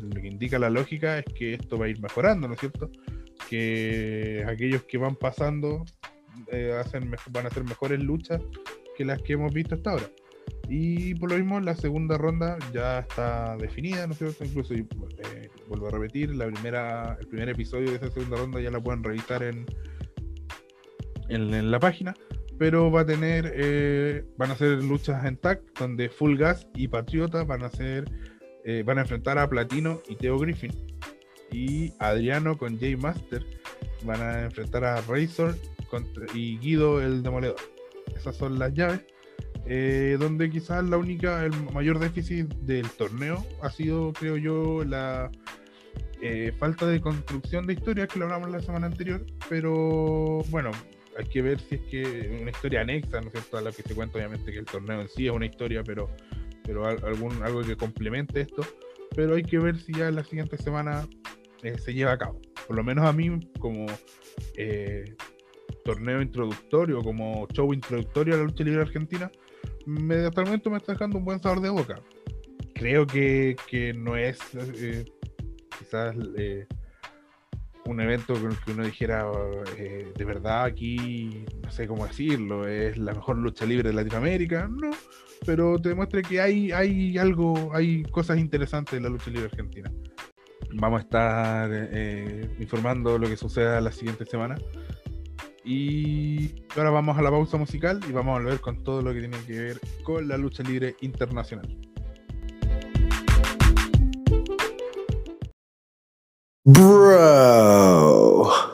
lo que indica la lógica es que esto va a ir mejorando, ¿no es cierto? Que aquellos que van pasando eh, hacen van a hacer mejores luchas que las que hemos visto hasta ahora. Y por lo mismo, la segunda ronda ya está definida, ¿no es cierto? Incluso, eh, vuelvo a repetir, la primera, el primer episodio de esa segunda ronda ya la pueden revisar en, en, en la página. pero va a tener, eh, van a ser luchas en tag, donde Full Gas y Patriota van a ser, eh, van a enfrentar a Platino y Teo Griffin. Y Adriano con Jay Master van a enfrentar a Razor contra- y Guido el Demoledor. Esas son las llaves. eh, donde quizás la única, el mayor déficit del torneo ha sido, creo yo, la eh, falta de construcción de historias que lo hablamos la semana anterior, pero bueno, hay que ver si es que una historia anexa, ¿no es cierto? A la que se cuenta, obviamente, que el torneo en sí es una historia, pero, pero al- algún, algo que complemente esto. Pero hay que ver si ya la siguiente semana eh, se lleva a cabo. Por lo menos a mí, como eh, torneo introductorio, como show introductorio a la lucha libre argentina, me, hasta el momento me está dejando un buen sabor de boca. Creo que, que no es eh, quizás un evento con el que uno dijera de verdad aquí, no sé cómo decirlo, es la mejor lucha libre de Latinoamérica, no, pero te demuestra que hay, hay algo, hay cosas interesantes en la lucha libre argentina. Vamos a estar eh, informando lo que suceda la siguiente semana. Y ahora vamos a la pausa musical y vamos a volver con todo lo que tiene que ver con la lucha libre internacional. Bro.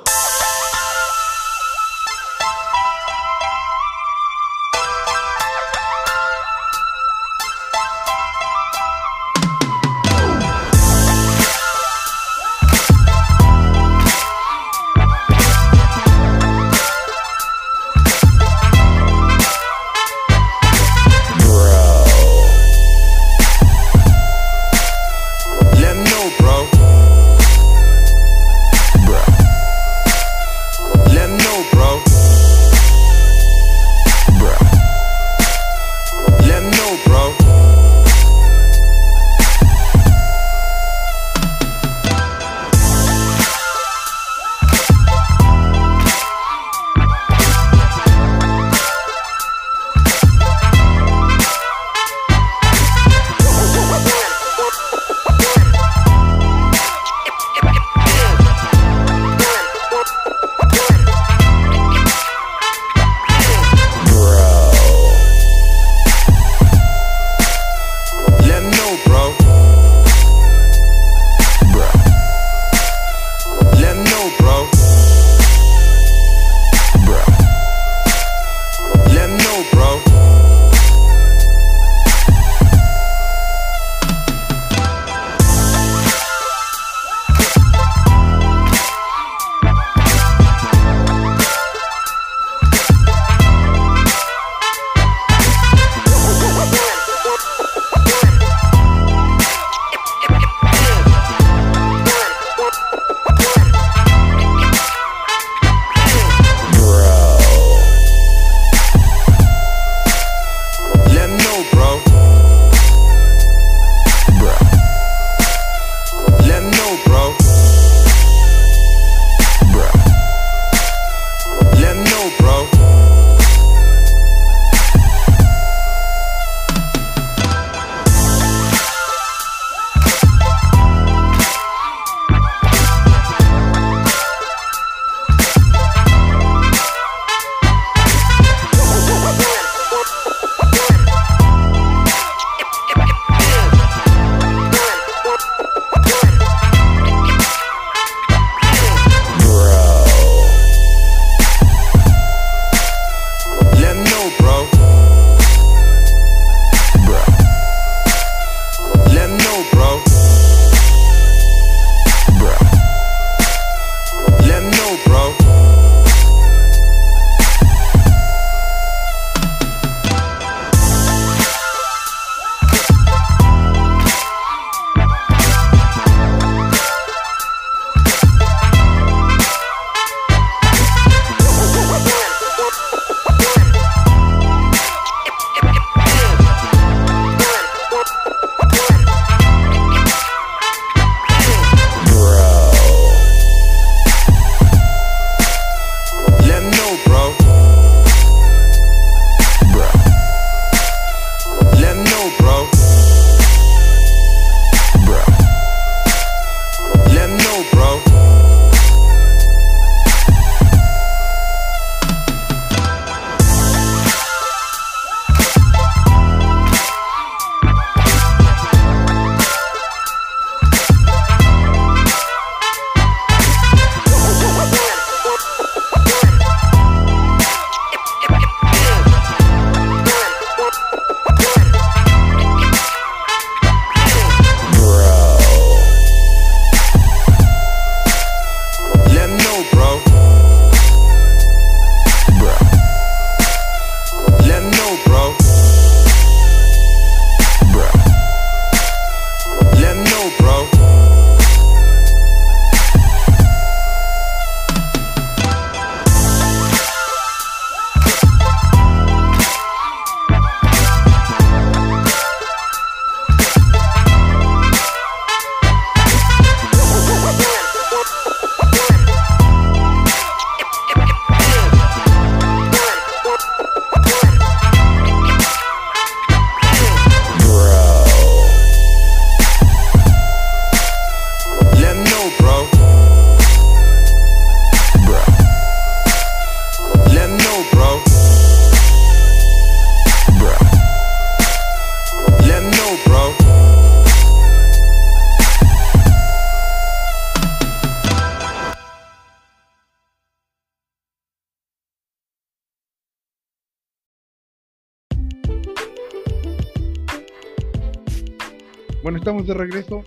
Bueno, estamos de regreso.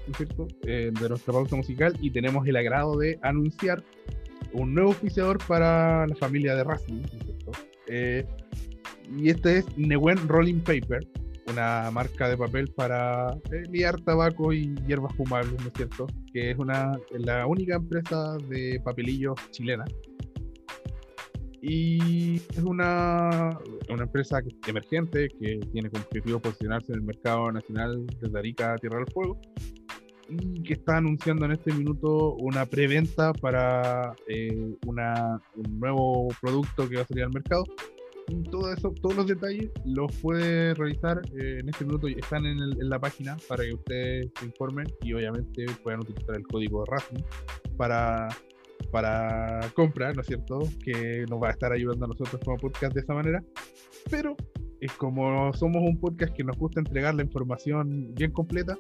Eh, de nuestra pausa musical y tenemos el agrado de anunciar un nuevo oficiador para la familia de Racing. Eh, y este es Newen Rolling Paper, una marca de papel para eh, liar tabaco y hierbas fumables, ¿no es cierto? Que es una, la única empresa de papelillos chilena. Y es una, una empresa emergente que tiene como objetivo posicionarse en el mercado nacional desde Arica a Tierra del Fuego y que está anunciando en este minuto una preventa para eh, una, un nuevo producto que va a salir al mercado. Todo eso, todos los detalles los puede realizar eh, en este minuto, están en, el- en la página para que ustedes se informen y obviamente puedan utilizar el código RASMI para para compra, ¿no es cierto? Que nos va a estar ayudando a nosotros como podcast de esa manera. Pero es como somos un podcast que nos gusta entregar la información bien completa,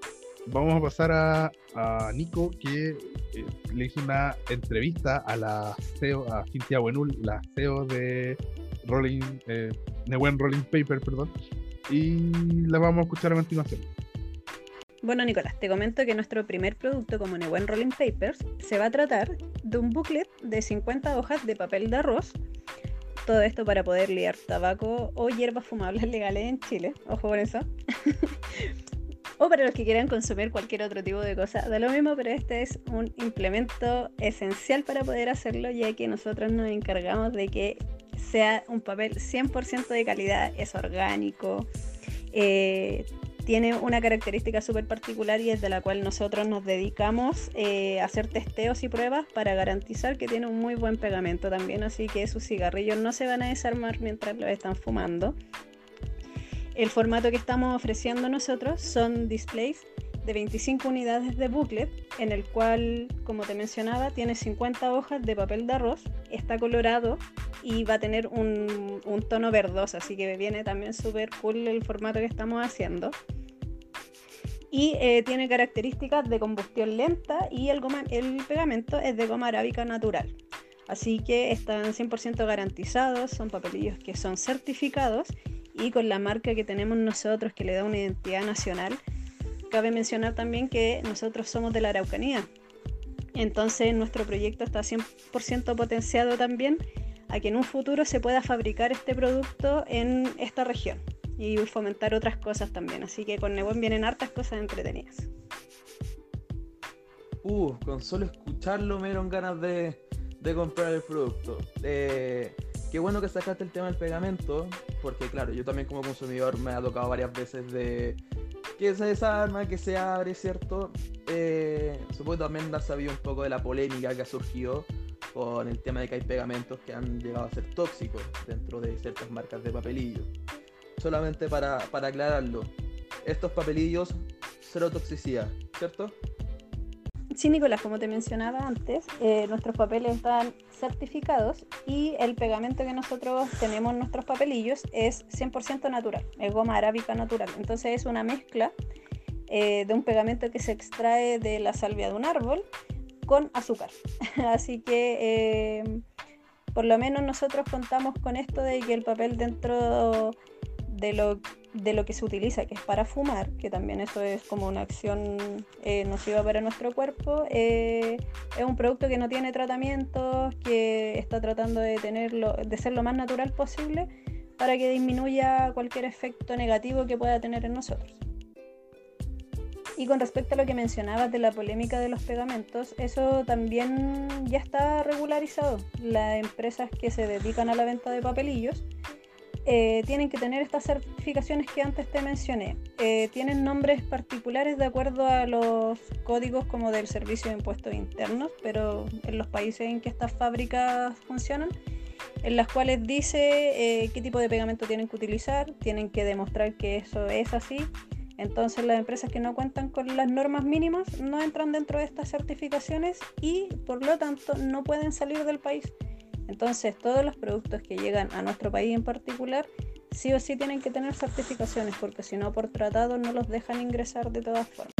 vamos a pasar a, Nico, que eh, le hizo una entrevista a la CEO, a Cintia Buenul, la CEO de Rolling, eh, Rolling Paper, perdón, y la vamos a escuchar a continuación. Bueno, Nicolás, te comento que nuestro primer producto como Newen Rolling Papers se va a tratar de un booklet de 50 hojas de papel de arroz. Todo esto para poder liar tabaco o hierbas fumables legales en Chile. Ojo con eso. <laughs> o para los que quieran consumir cualquier otro tipo de cosa. Da lo mismo, pero este es un implemento esencial para poder hacerlo, ya que nosotros nos encargamos de que sea un papel 100% de calidad, es orgánico. eh, tiene una característica súper particular y es de la cual nosotros nos dedicamos eh, a hacer testeos y pruebas para garantizar que tiene un muy buen pegamento también, así que sus cigarrillos no se van a desarmar mientras los están fumando. El formato que estamos ofreciendo nosotros son displays de 25 unidades de booklet, en el cual, como te mencionaba, tiene 50 hojas de papel de arroz, está colorado y va a tener un, un tono verdoso, así que viene también súper cool el formato que estamos haciendo. Y eh, tiene características de combustión lenta y el, el pegamento es de goma arábica natural. Así que están 100% garantizados, son papelillos que son certificados y con la marca que tenemos nosotros que le da una identidad nacional. Cabe mencionar también que nosotros somos de la Araucanía. Entonces nuestro proyecto está 100% potenciado también a que en un futuro se pueda fabricar este producto en esta región y fomentar otras cosas también. Así que con Nebuen vienen hartas cosas entretenidas. Uh, con solo escucharlo me dieron ganas de, comprar el producto. Eh, qué bueno que sacaste el tema del pegamento, porque claro, yo también como consumidor me ha tocado varias veces de que se desarma, que se abre, ¿cierto? Eh, supongo que también has sabido un poco de la polémica que ha surgido con el tema de que hay pegamentos que han llegado a ser tóxicos dentro de ciertas marcas de papelillo. Solamente para, para aclararlo, estos papelillos, cero toxicidad, ¿cierto? Sí, Nicolás, como te mencionaba antes, eh, nuestros papeles están certificados y el pegamento que nosotros tenemos en nuestros papelillos es 100% natural, es goma arábica natural. Entonces es una mezcla eh, de un pegamento que se extrae de la salvia de un árbol con azúcar. <laughs> Así que eh, por lo menos nosotros contamos con esto de que el papel dentro de lo de lo que se utiliza, que es para fumar, que también eso es como una acción eh, nociva para nuestro cuerpo, eh, es un producto que no tiene tratamientos, que está tratando de, tenerlo, de ser lo más natural posible para que disminuya cualquier efecto negativo que pueda tener en nosotros. Y con respecto a lo que mencionabas de la polémica de los pegamentos, eso también ya está regularizado. Las empresas que se dedican a la venta de papelillos eh, tienen que tener estas certificaciones que antes te mencioné. Eh, tienen nombres particulares de acuerdo a los códigos como del Servicio de Impuestos Internos, pero en los países en que estas fábricas funcionan, en las cuales dice eh, qué tipo de pegamento tienen que utilizar, tienen que demostrar que eso es así entonces las empresas que no cuentan con las normas mínimas no entran dentro de estas certificaciones y por lo tanto no pueden salir del país. Entonces todos los productos que llegan a nuestro país en particular sí o sí tienen que tener certificaciones porque si no por tratado no los dejan ingresar de todas formas.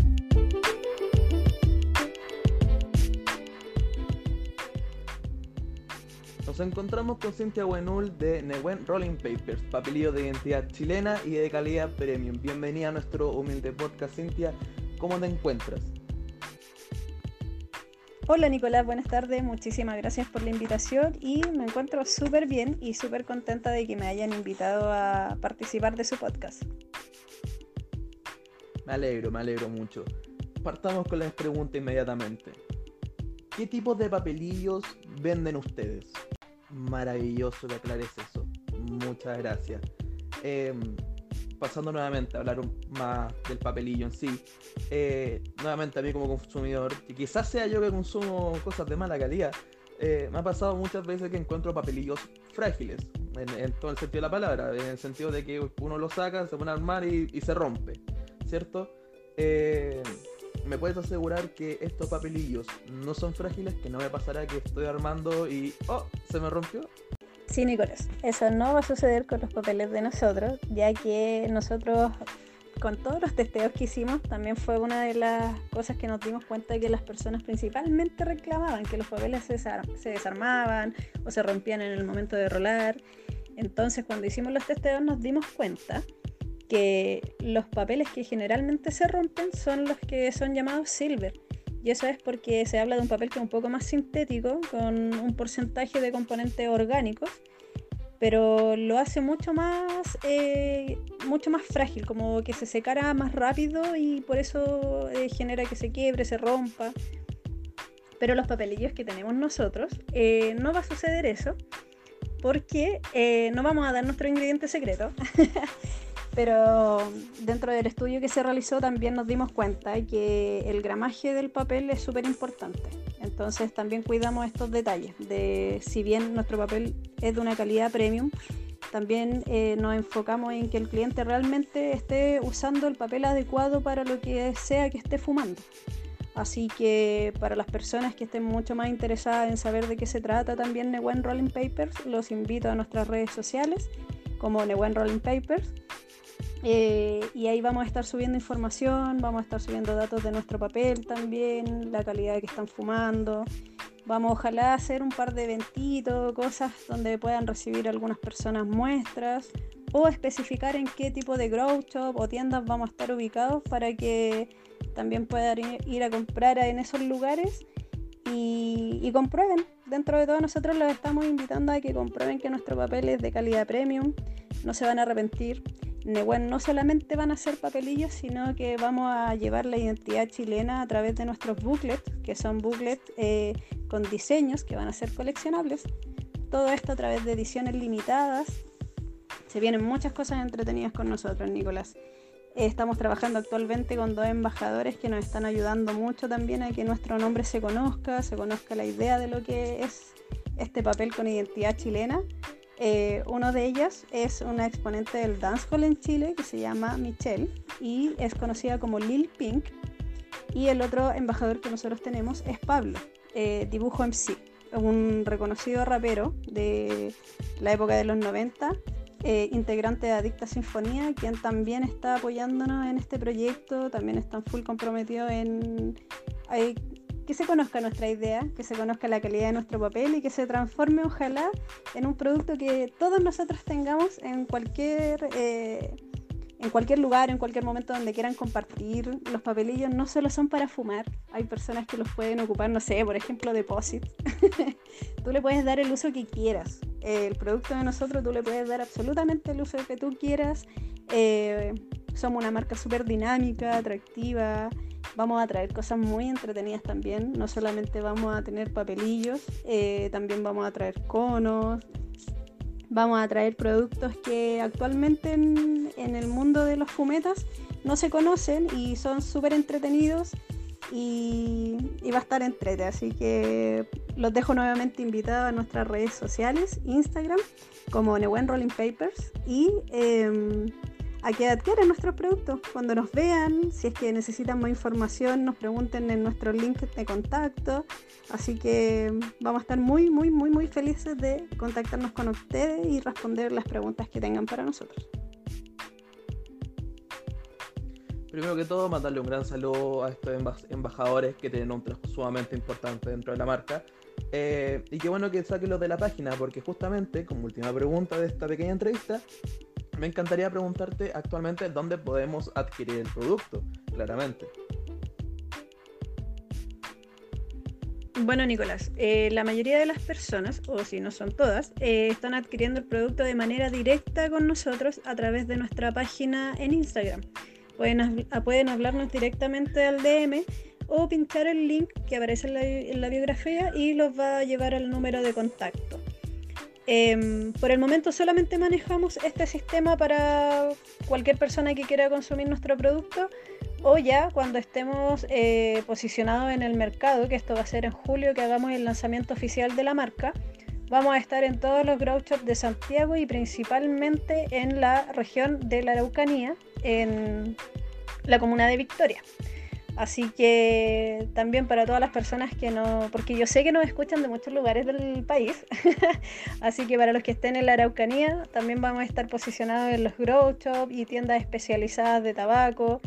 Nos encontramos con Cintia Buenul de Newen Rolling Papers, papelillo de identidad chilena y de calidad premium. Bienvenida a nuestro humilde podcast, Cintia. ¿Cómo te encuentras? Hola Nicolás, buenas tardes, muchísimas gracias por la invitación y me encuentro súper bien y súper contenta de que me hayan invitado a participar de su podcast. Me alegro, me alegro mucho. Partamos con las preguntas inmediatamente. ¿Qué tipo de papelillos venden ustedes? Maravilloso que aclares eso. Muchas gracias. Em, pasando nuevamente a hablar más del papelillo en sí. Eh, nuevamente a mí como consumidor, que quizás sea yo que consumo cosas de mala calidad, eh, me ha pasado muchas veces que encuentro papelillos frágiles, en, todo el sentido de la palabra, en el sentido de que uno lo saca, se pone a armar y, se rompe, ¿cierto? Eh, ¿Me puedes asegurar que estos papelillos no son frágiles? Que no me pasará que estoy armando y ¡oh! se me rompió. Sí, Nicolás, eso no va a suceder con los papeles de nosotros, ya que nosotros, con todos los testeos que hicimos, también fue una de las cosas que nos dimos cuenta de que las personas principalmente reclamaban que los papeles se, se desarmaban o se rompían en el momento de rolar. Entonces, cuando hicimos los testeos, nos dimos cuenta que los papeles que generalmente se rompen son los que son llamados silver. Y eso es porque se habla de un papel que es un poco más sintético, con un porcentaje de componentes orgánicos, pero lo hace mucho más, eh, mucho más frágil, como que se secara más rápido y por eso eh, genera que se quiebre, se rompa. Pero los papelillos que tenemos nosotros, eh, no va a suceder eso, porque no vamos a dar nuestro ingrediente secreto. <laughs> pero dentro del estudio que se realizó también nos dimos cuenta que el gramaje del papel es súper importante. Entonces también cuidamos estos detalles de si bien nuestro papel es de una calidad premium, también eh, nos enfocamos en que el cliente realmente esté usando el papel adecuado para lo que sea que esté fumando. Así que para las personas que estén mucho más interesadas en saber de qué se trata también Newen Rolling Papers, los invito a nuestras redes sociales como Newen Rolling Papers eh, y ahí vamos a estar subiendo información, vamos a estar subiendo datos de nuestro papel también, la calidad que están fumando. Vamos ojalá a hacer un par de eventitos, cosas donde puedan recibir algunas personas muestras o especificar en qué tipo de grow shop o tiendas vamos a estar ubicados para que también puedan ir a comprar en esos lugares y, y comprueben. Dentro de todo nosotros los estamos invitando a que comprueben que nuestro papel es de calidad premium, no se van a arrepentir no solamente van a ser papelillos, sino que vamos a llevar la identidad chilena a través de nuestros booklets, que son booklets eh, con diseños que van a ser coleccionables. Todo esto a través de ediciones limitadas. Se vienen muchas cosas entretenidas con nosotros, Nicolás. estamos trabajando actualmente con dos embajadores que nos están ayudando mucho también a que nuestro nombre se conozca, se conozca la idea de lo que es este papel con identidad chilena eh, uno de ellas es una exponente del dancehall en Chile que se llama Michelle y es conocida como Lil Pink. Y el otro embajador que nosotros tenemos es Pablo, eh, Dibujo MC, un reconocido rapero de la época de los 90, eh, integrante de Adicta Sinfonía, quien también está apoyándonos en este proyecto, también está full comprometido en que se conozca nuestra idea, que se conozca la calidad de nuestro papel y que se transforme ojalá en un producto que todos nosotros tengamos en cualquier, eh, en cualquier lugar, en cualquier momento donde quieran compartir. Los papelillos no solo son para fumar, hay personas que los pueden ocupar, no sé, por ejemplo, depósitos. <laughs> tú le puedes dar el uso que quieras. El producto de nosotros tú le puedes dar absolutamente el uso que tú quieras. Eh, somos una marca súper dinámica, atractiva. Vamos a traer cosas muy entretenidas también. No solamente vamos a tener papelillos, eh, también vamos a traer conos, Vamos a traer productos que actualmente en, el mundo de los fumetas no se conocen y son súper entretenidos y, va a estar entrete. Así que los dejo nuevamente invitados a nuestras redes sociales, Instagram como Newen Rolling Papers y em, a que adquieran nuestros productos. Cuando nos vean, si es que necesitan más información, nos pregunten en nuestro link de contacto. Así que vamos a estar muy, muy, muy, muy felices de contactarnos con ustedes y responder las preguntas que tengan para nosotros. Primero que todo, mandarle un gran saludo a estos embajadores que tienen un trabajo sumamente importante dentro de la marca. Eh, y qué bueno que saquen lo de la página, porque justamente, como última pregunta de esta pequeña entrevista, me encantaría preguntarte actualmente dónde podemos adquirir el producto, claramente. Bueno, Nicolás, eh, la mayoría de las personas, o si no son todas, eh, están adquiriendo el producto de manera directa con nosotros a través de nuestra página en Instagram. Pueden, pueden hablarnos directamente al DM o pinchar el link que aparece en la biografía y los va a llevar al número de contacto. Em, por el momento solamente manejamos este sistema para cualquier persona que quiera consumir nuestro producto o ya cuando estemos eh, posicionados en el mercado, que esto va a ser en julio que hagamos el lanzamiento oficial de la marca, vamos a estar en todos los grow shops de Santiago y principalmente en la región de la Araucanía, en la comuna de Victoria. Así que también para todas las personas que no, porque yo sé que nos escuchan de muchos lugares del país, <laughs> así que para los que estén en la Araucanía, también vamos a estar posicionados en los grow shops y tiendas especializadas de tabaco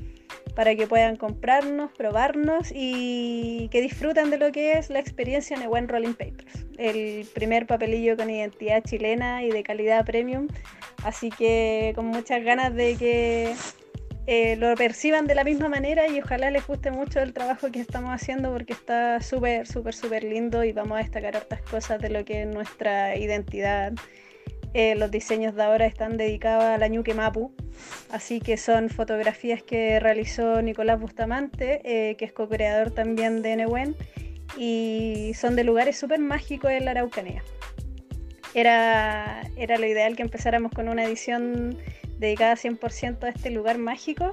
para que puedan comprarnos, probarnos y que disfruten de lo que es la experiencia en buen Rolling Papers, el primer papelillo con identidad chilena y de calidad premium. Así que con muchas ganas de que eh, lo perciban de la misma manera y ojalá les guste mucho el trabajo que estamos haciendo porque está súper, súper, súper lindo y vamos a destacar otras cosas de lo que es nuestra identidad. Eh, los diseños de ahora están dedicados a la Ñuque Mapu, así que son fotografías que realizó Nicolás Bustamante, eh, que es co-creador también de Newen, y son de lugares súper mágicos en la Araucanía. Era, era lo ideal que empezáramos con una edición dedicada 100% a este lugar mágico.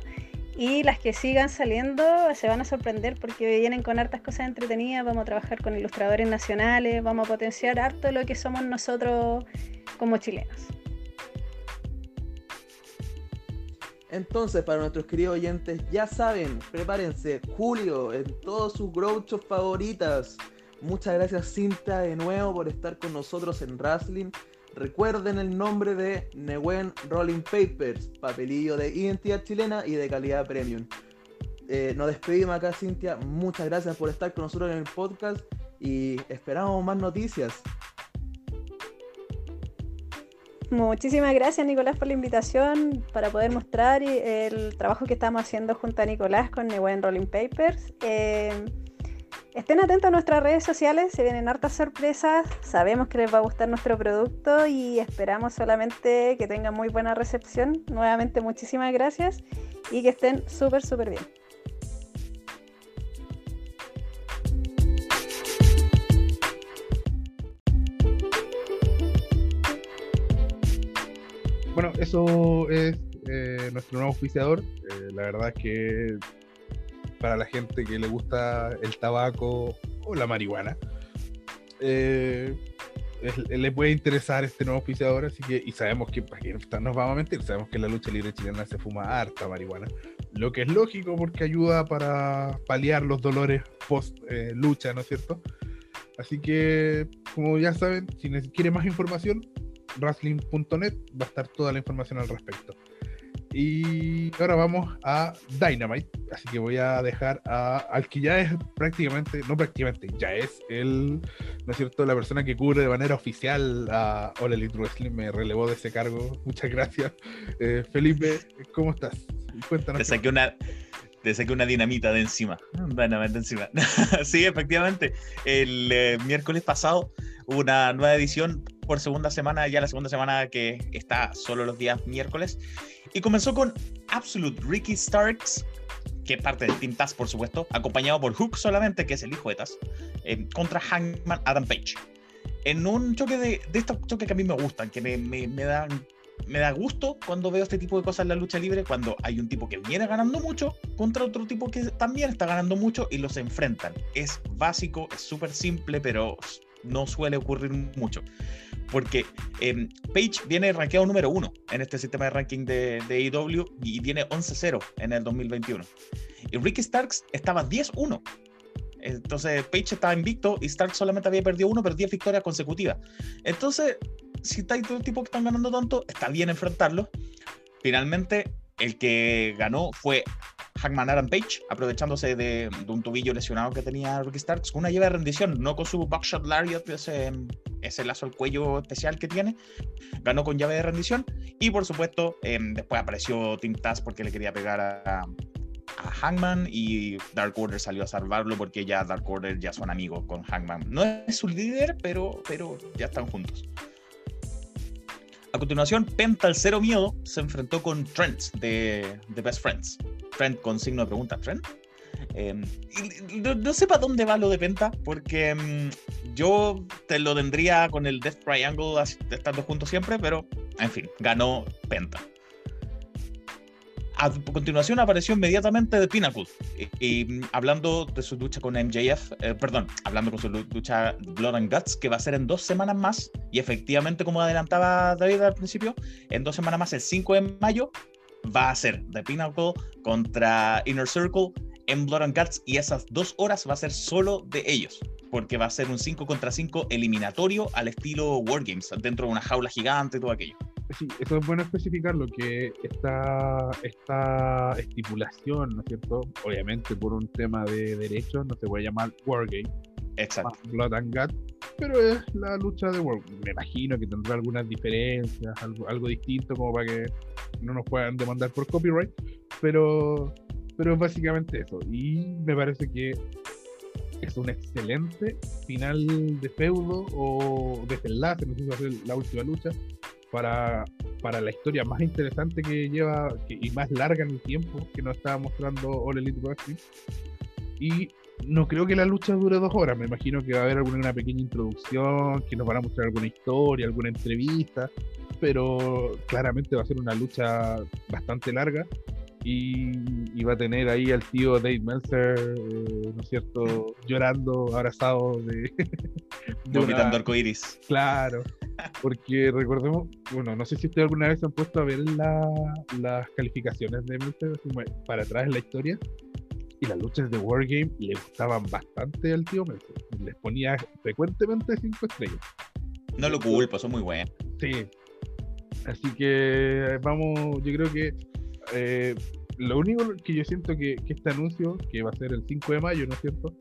Y las que sigan saliendo se van a sorprender porque vienen con hartas cosas entretenidas. Vamos a trabajar con ilustradores nacionales, vamos a potenciar harto lo que somos nosotros como chilenos. Entonces, para nuestros queridos oyentes, ya saben, prepárense, Julio, en todos sus grouchos favoritas. Muchas gracias, Cinta, de nuevo por estar con nosotros en Wrestling. Recuerden el nombre de Newen Rolling Papers, papelillo de identidad chilena y de calidad premium. Eh, nos despedimos acá, Cintia. Muchas gracias por estar con nosotros en el podcast y esperamos más noticias. Muchísimas gracias Nicolás por la invitación para poder mostrar el trabajo que estamos haciendo junto a Nicolás con Newen Rolling Papers. Eh, Estén atentos a nuestras redes sociales, se vienen hartas sorpresas, sabemos que les va a gustar nuestro producto y esperamos solamente que tengan muy buena recepción. Nuevamente muchísimas gracias y que estén súper, súper bien. Bueno, eso es eh, nuestro nuevo oficiador. Eh, la verdad es que para la gente que le gusta el tabaco o la marihuana. Eh, le puede interesar este nuevo oficiador, así que, y sabemos que, para que nos vamos a mentir, sabemos que en la lucha libre chilena se fuma harta marihuana, lo que es lógico porque ayuda para paliar los dolores post eh, lucha, ¿no es cierto? Así que, como ya saben, si quieren más información, wrestling.net va a estar toda la información al respecto. Y ahora vamos a Dynamite. Así que voy a dejar a, al que ya es prácticamente, no prácticamente, ya es el, ¿no es cierto?, la persona que cubre de manera oficial a All Elite Wrestling. Me relevó de ese cargo. <laughs> Muchas gracias. Eh, Felipe, ¿cómo estás? Cuéntanos. Te saqué una, te saqué una dinamita de encima. Dynamite de encima. <laughs> sí, efectivamente. El eh, miércoles pasado hubo una nueva edición por segunda semana, ya la segunda semana que está solo los días miércoles. Y comenzó con Absolute Ricky Starks, que es parte del Team Taz, por supuesto, acompañado por Hook solamente, que es el hijo de Taz, eh, contra Hangman Adam Page. En un choque de, de estos choques que a mí me gustan, que me, me, me dan me da gusto cuando veo este tipo de cosas en la lucha libre, cuando hay un tipo que viene ganando mucho contra otro tipo que también está ganando mucho y los enfrentan. Es básico, es súper simple, pero no suele ocurrir mucho. Porque eh, Page viene rankeado número uno en este sistema de ranking de, de AEW y tiene 11-0 en el 2021. Y Ricky Starks estaba 10-1. Entonces Page estaba invicto y Starks solamente había perdido uno, pero 10 victorias consecutivas. Entonces, si hay todo tipo que están ganando tanto, está bien enfrentarlo. Finalmente, el que ganó fue Hangman Adam Page, aprovechándose de, un tobillo lesionado que tenía Ricky Starks, con una llave de rendición, no con su Buckshot Lariat, ese, ese lazo al cuello especial que tiene. Ganó con llave de rendición. Y por supuesto, eh, después apareció Tim Taz porque le quería pegar a, a Hangman y Dark Order salió a salvarlo porque ya Dark Order ya son amigos con Hangman. No es su líder, pero, pero ya están juntos. A continuación, Penta el Cero Miedo se enfrentó con Trent de, Best Friends. Trent con signo de pregunta, ¿Trent? Y no, no, sé para dónde va lo de Penta, porque um, yo te lo tendría con el Death Triangle estando juntos siempre, pero en fin, ganó Penta. A continuación apareció inmediatamente de Pinnacle, y, y, hablando de su lucha con MJF, eh, perdón, hablando con su lucha Blood and Guts, que va a ser en dos semanas más, y efectivamente, como adelantaba David al principio, en dos semanas más, el 5 de mayo, va a ser The Pinnacle contra Inner Circle en Blood and Guts, y esas dos horas va a ser solo de ellos, porque va a ser un 5 contra 5 eliminatorio al estilo Wargames, dentro de una jaula gigante y todo aquello sí, eso es bueno especificarlo, que esta, esta estipulación, ¿no es cierto? Obviamente por un tema de derechos, no se puede llamar Wargame. Exacto. Blood and Gut, pero es la lucha de Wargame. Me imagino que tendrá algunas diferencias, algo, algo distinto como para que no nos puedan demandar por copyright, pero, pero es básicamente eso. Y me parece que es un excelente final de feudo o desenlace, no sé si va a ser la última lucha, para, para la historia más interesante que lleva que, y más larga en el tiempo que nos estaba mostrando All Elite Wrestling. Y no creo que la lucha dure dos horas, me imagino que va a haber alguna una pequeña introducción, que nos van a mostrar alguna historia, alguna entrevista, pero claramente va a ser una lucha bastante larga y, y, va a tener ahí al tío Dave Meltzer, eh, ¿no es cierto?, llorando, abrazado de... <laughs> de Vomitando arcoiris. Claro, porque recordemos, bueno, no sé si ustedes alguna vez han puesto a ver la, las calificaciones de Meltzer para atrás en la historia, y las luchas de Wargame le gustaban bastante al tío Meltzer, les ponía frecuentemente 5 estrellas. No lo culpo, son muy buenas. Sí. Así que vamos, yo creo que eh, lo único que yo siento que, que, este anuncio, que va a ser el 5 de mayo, ¿no es cierto?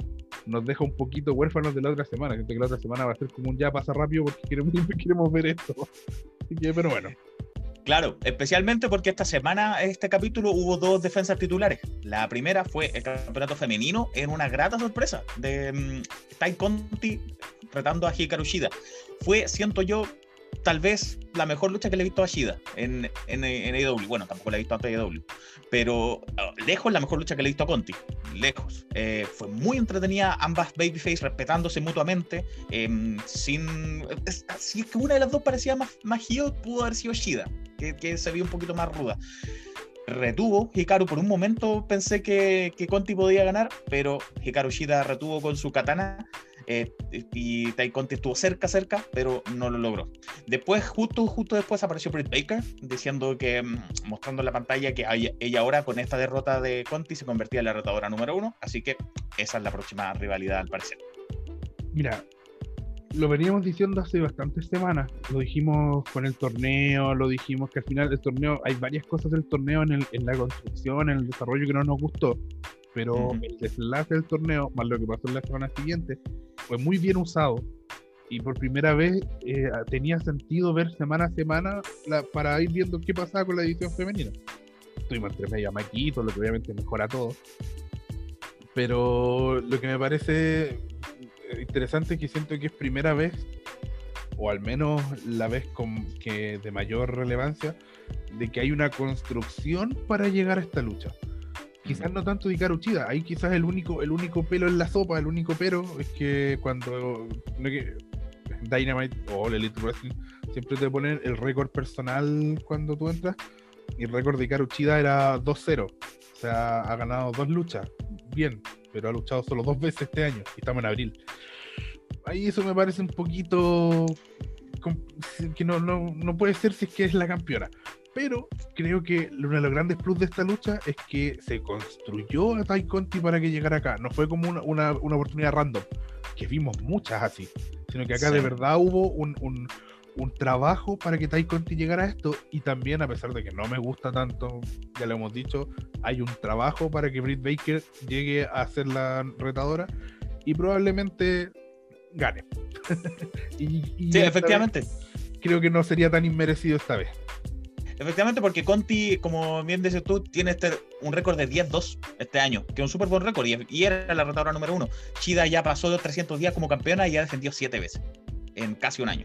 Nos deja un poquito huérfanos de la otra semana. Que la otra semana va a ser como un ya pasa rápido porque queremos, <laughs> queremos ver esto. Pero bueno. Claro, especialmente porque esta semana, este capítulo, hubo dos defensas titulares. La primera fue el campeonato femenino en una grata sorpresa de um, Tai Conti retando a Hikaru Shida. Fue, siento yo, tal vez la mejor lucha que le he visto a Shida en, en, en AEW. Bueno, tampoco la he visto a AEW. Pero uh, lejos la mejor lucha que le he visto a Conti. Lejos. Eh, fue muy entretenida, ambas babyface respetándose mutuamente. Eh, sin. Si es que una de las dos parecía más, más heel, pudo haber sido Shida, que, que se vio un poquito más ruda. Retuvo Hikaru por un momento, pensé que, que Conti podía ganar, pero Hikaru Shida retuvo con su katana eh, y Conti estuvo cerca, cerca, pero no lo logró. Después, justo, justo después apareció Britt Baker diciendo que, mostrando en la pantalla que ella ahora con esta derrota de Conti se convertía en la retadora número uno, así que esa es la próxima rivalidad al parecer. Mira, lo veníamos diciendo hace bastantes semanas. Lo dijimos con el torneo, lo dijimos que al final del torneo hay varias cosas del torneo en, en la construcción, en el desarrollo que no nos gustó. Pero el desenlace del torneo, más lo que pasó en la semana siguiente, fue muy bien usado. Y por primera vez eh, tenía sentido ver semana a semana la- para ir viendo qué pasaba con la división femenina. Estuvimos entre medio a Maquito, lo que obviamente mejora todo. Pero lo que me parece eh, interesante es que siento que es primera vez, o al menos la vez con, que de mayor relevancia, de que hay una construcción para llegar a esta lucha. Quizás no tanto de Hikaru Uchida, ahí quizás el único, el único pelo en la sopa, el único pero es que cuando Dynamite o All Elite Wrestling siempre te ponen el récord personal cuando tú entras, y el récord de Hikaru Uchida era 2-0, o sea, ha ganado dos luchas, bien, pero ha luchado solo dos veces este año, y estamos en abril. Ahí eso me parece un poquito que no, no, no puede ser si es que es la campeona. Pero creo que uno de los grandes plus de esta lucha es que se construyó a Tai Conti para que llegara acá. No fue como una, una- una oportunidad random, que vimos muchas así, sino que acá Sí. de verdad hubo un, un- un trabajo para que Tai Conti llegara a esto. Y también, a pesar de que no me gusta tanto, ya lo hemos dicho, hay un trabajo para que Britt Baker llegue a ser la retadora y probablemente gane. <laughs> y, y Sí, efectivamente. vez Creo que no sería tan inmerecido esta vez. Efectivamente, porque Conti, como bien dices tú, tiene este, un récord de 10-2 este año, que es un súper buen récord, y, era la retadora número uno. Shida ya pasó los 300 días como campeona y ya defendió 7 veces en casi un año,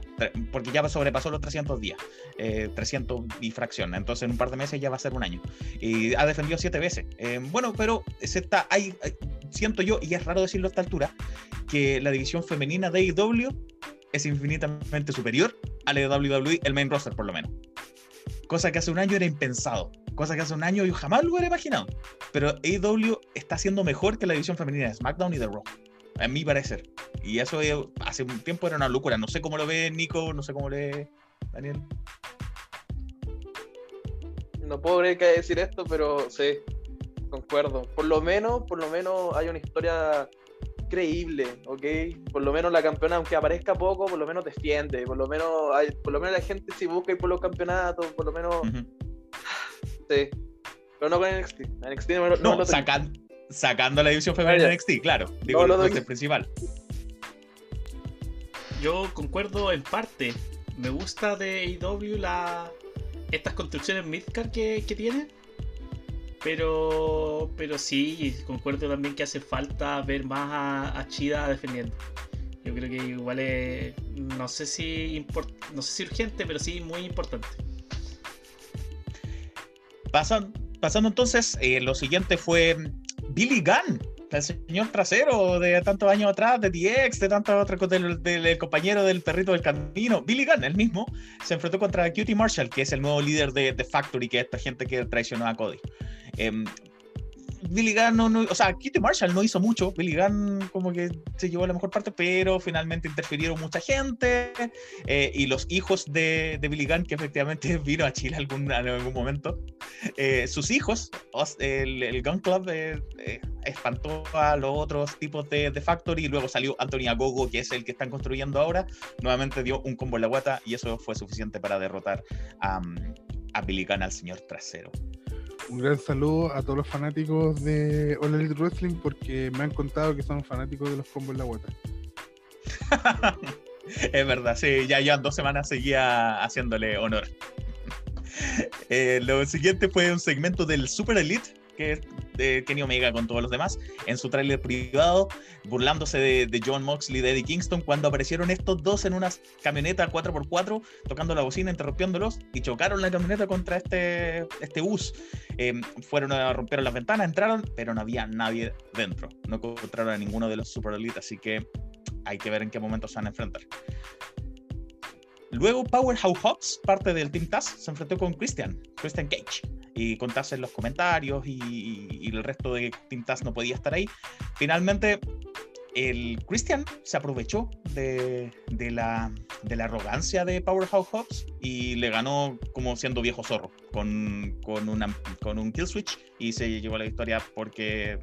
porque ya sobrepasó los 300 días, eh, 300 y fracción, entonces en un par de meses ya va a ser un año. Y ha defendido 7 veces. Eh, bueno, pero se está, hay, siento yo, y es raro decirlo a esta altura, que la división femenina de AEW es infinitamente superior a la de WWE, el main roster por lo menos cosa que hace un año era impensado, cosa que hace un año yo jamás lo hubiera imaginado. Pero AEW está haciendo mejor que la división femenina de SmackDown y de Raw, a mi parecer. Y eso eh, hace un tiempo era una locura. No sé cómo lo ve Nico, no sé cómo lo ve Daniel. No puedo creer que decir esto, pero sí, concuerdo. Por lo menos, por lo menos hay una historia creíble, ¿ok? Por lo menos la campeona, aunque aparezca poco, por lo menos defiende. Por lo menos, hay, por lo menos la gente si busca ir por los campeonatos, por lo menos, <sighs> sí. Pero no con NXT. NXT no, me lo- no No, lo sacando la división femenina de NXT, claro. Digo, No, el principal. Yo concuerdo en parte. Me gusta de AEW la, estas construcciones midcard que, que tiene. Pero, pero sí, concuerdo también que hace falta ver más a, Chida defendiendo. Yo creo que igual es, no sé si no sé si urgente, pero sí muy importante. Pasan, pasando entonces, eh, lo siguiente fue Billy Gunn, el señor trasero de tantos años atrás, de DX, de tantos otros, del, del- compañero del perrito del camino. Billy Gunn, el mismo, se enfrentó contra Cutie Marshall, que es el nuevo líder de, de Factory, que es esta gente que traicionó a Cody. Em, Billy Gunn, no, o sea, Cutie Marshall no hizo mucho. Billy Gunn como que se llevó la mejor parte, pero finalmente interfirieron mucha gente. eh, y los hijos de, Billy Gunn, que efectivamente <laughs> vino a Chile algún, en algún momento, eh, sus hijos, os- el, Gun Club, eh, espantó a los otros tipos de, Factory y luego salió Anthony Agogo, que es el que están construyendo ahora. Nuevamente dio un combo en la guata y eso fue suficiente para derrotar a, a Billy Gunn, al señor trasero. Un gran saludo a todos los fanáticos de All Elite Wrestling porque me han contado que son fanáticos de los combos en la guata. <laughs> es verdad, sí, ya llevan dos semanas seguía haciéndole honor. <laughs> Eh, lo siguiente fue un segmento del Super Elite, que de Kenny Omega con todos los demás, en su tráiler privado, burlándose de, John Moxley de Eddie Kingston, cuando aparecieron estos dos en una camioneta 4x4, tocando la bocina, interrumpiéndolos, y chocaron la camioneta contra este, este bus. Eh, fueron a romper las ventanas, entraron, pero no había nadie dentro. No encontraron a ninguno de los Super Elite, así que hay que ver en qué momento se van a enfrentar. Luego Powerhouse Hobbs, parte del Team Taz, se enfrentó con Christian, Christian Cage. Y con Taz en los comentarios y, el resto de Team Taz no podía estar ahí. Finalmente, el Christian se aprovechó de, de la, de la arrogancia de Powerhouse Hobbs y le ganó como siendo viejo zorro con, con, una, con un kill switch y se llevó la victoria porque,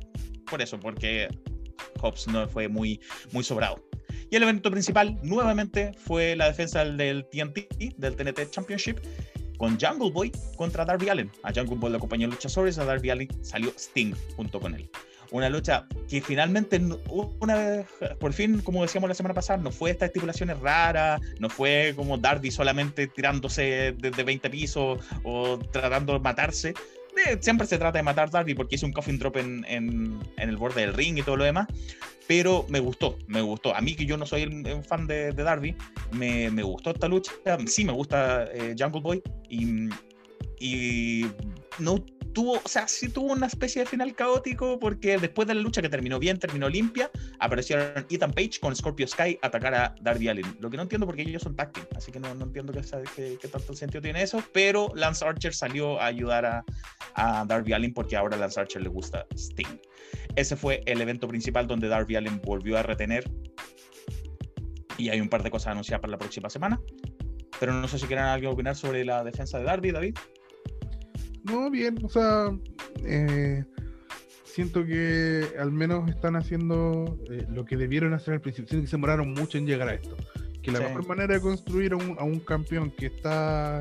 por eso, porque Hobbs no fue muy, muy sobrado. Y el evento principal, nuevamente, fue la defensa del TNT, del TNT Championship, con Jungle Boy contra Darby Allen. A Jungle Boy lo acompañó luchadores, a Darby Allen salió Sting junto con él. Una lucha que finalmente, una vez, por fin, como decíamos la semana pasada, no fue estas estipulaciones raras, no fue como Darby solamente tirándose desde 20 pisos o tratando de matarse. Eh, siempre se trata de matar Darby porque hizo un coffin drop en, en- en el borde del ring y todo lo demás. Pero me gustó, me gustó. A mí que yo no soy un fan de, de Darby, me, me gustó esta lucha. Sí, me gusta eh, Jungle Boy. Y, y no tuvo, o sea, sí tuvo una especie de final caótico porque después de la lucha que terminó bien, terminó limpia, aparecieron Ethan Page con Scorpio Sky a atacar a Darby Allin. Lo que no entiendo porque ellos son tag team, así que no, no entiendo qué, qué, qué tanto sentido tiene eso, pero Lance Archer salió a ayudar a, a Darby Allin porque ahora a Lance Archer le gusta Sting. Ese fue el evento principal donde Darby Allin volvió a retener y hay un par de cosas anunciadas para la próxima semana. Pero no sé si quieren alguien opinar sobre la defensa de Darby, David. No, bien, o sea, eh, siento que al menos están haciendo eh, lo que debieron hacer al principio. Siento que se demoraron mucho en llegar a esto. Que la Sí. mejor manera de construir a un, a un campeón que está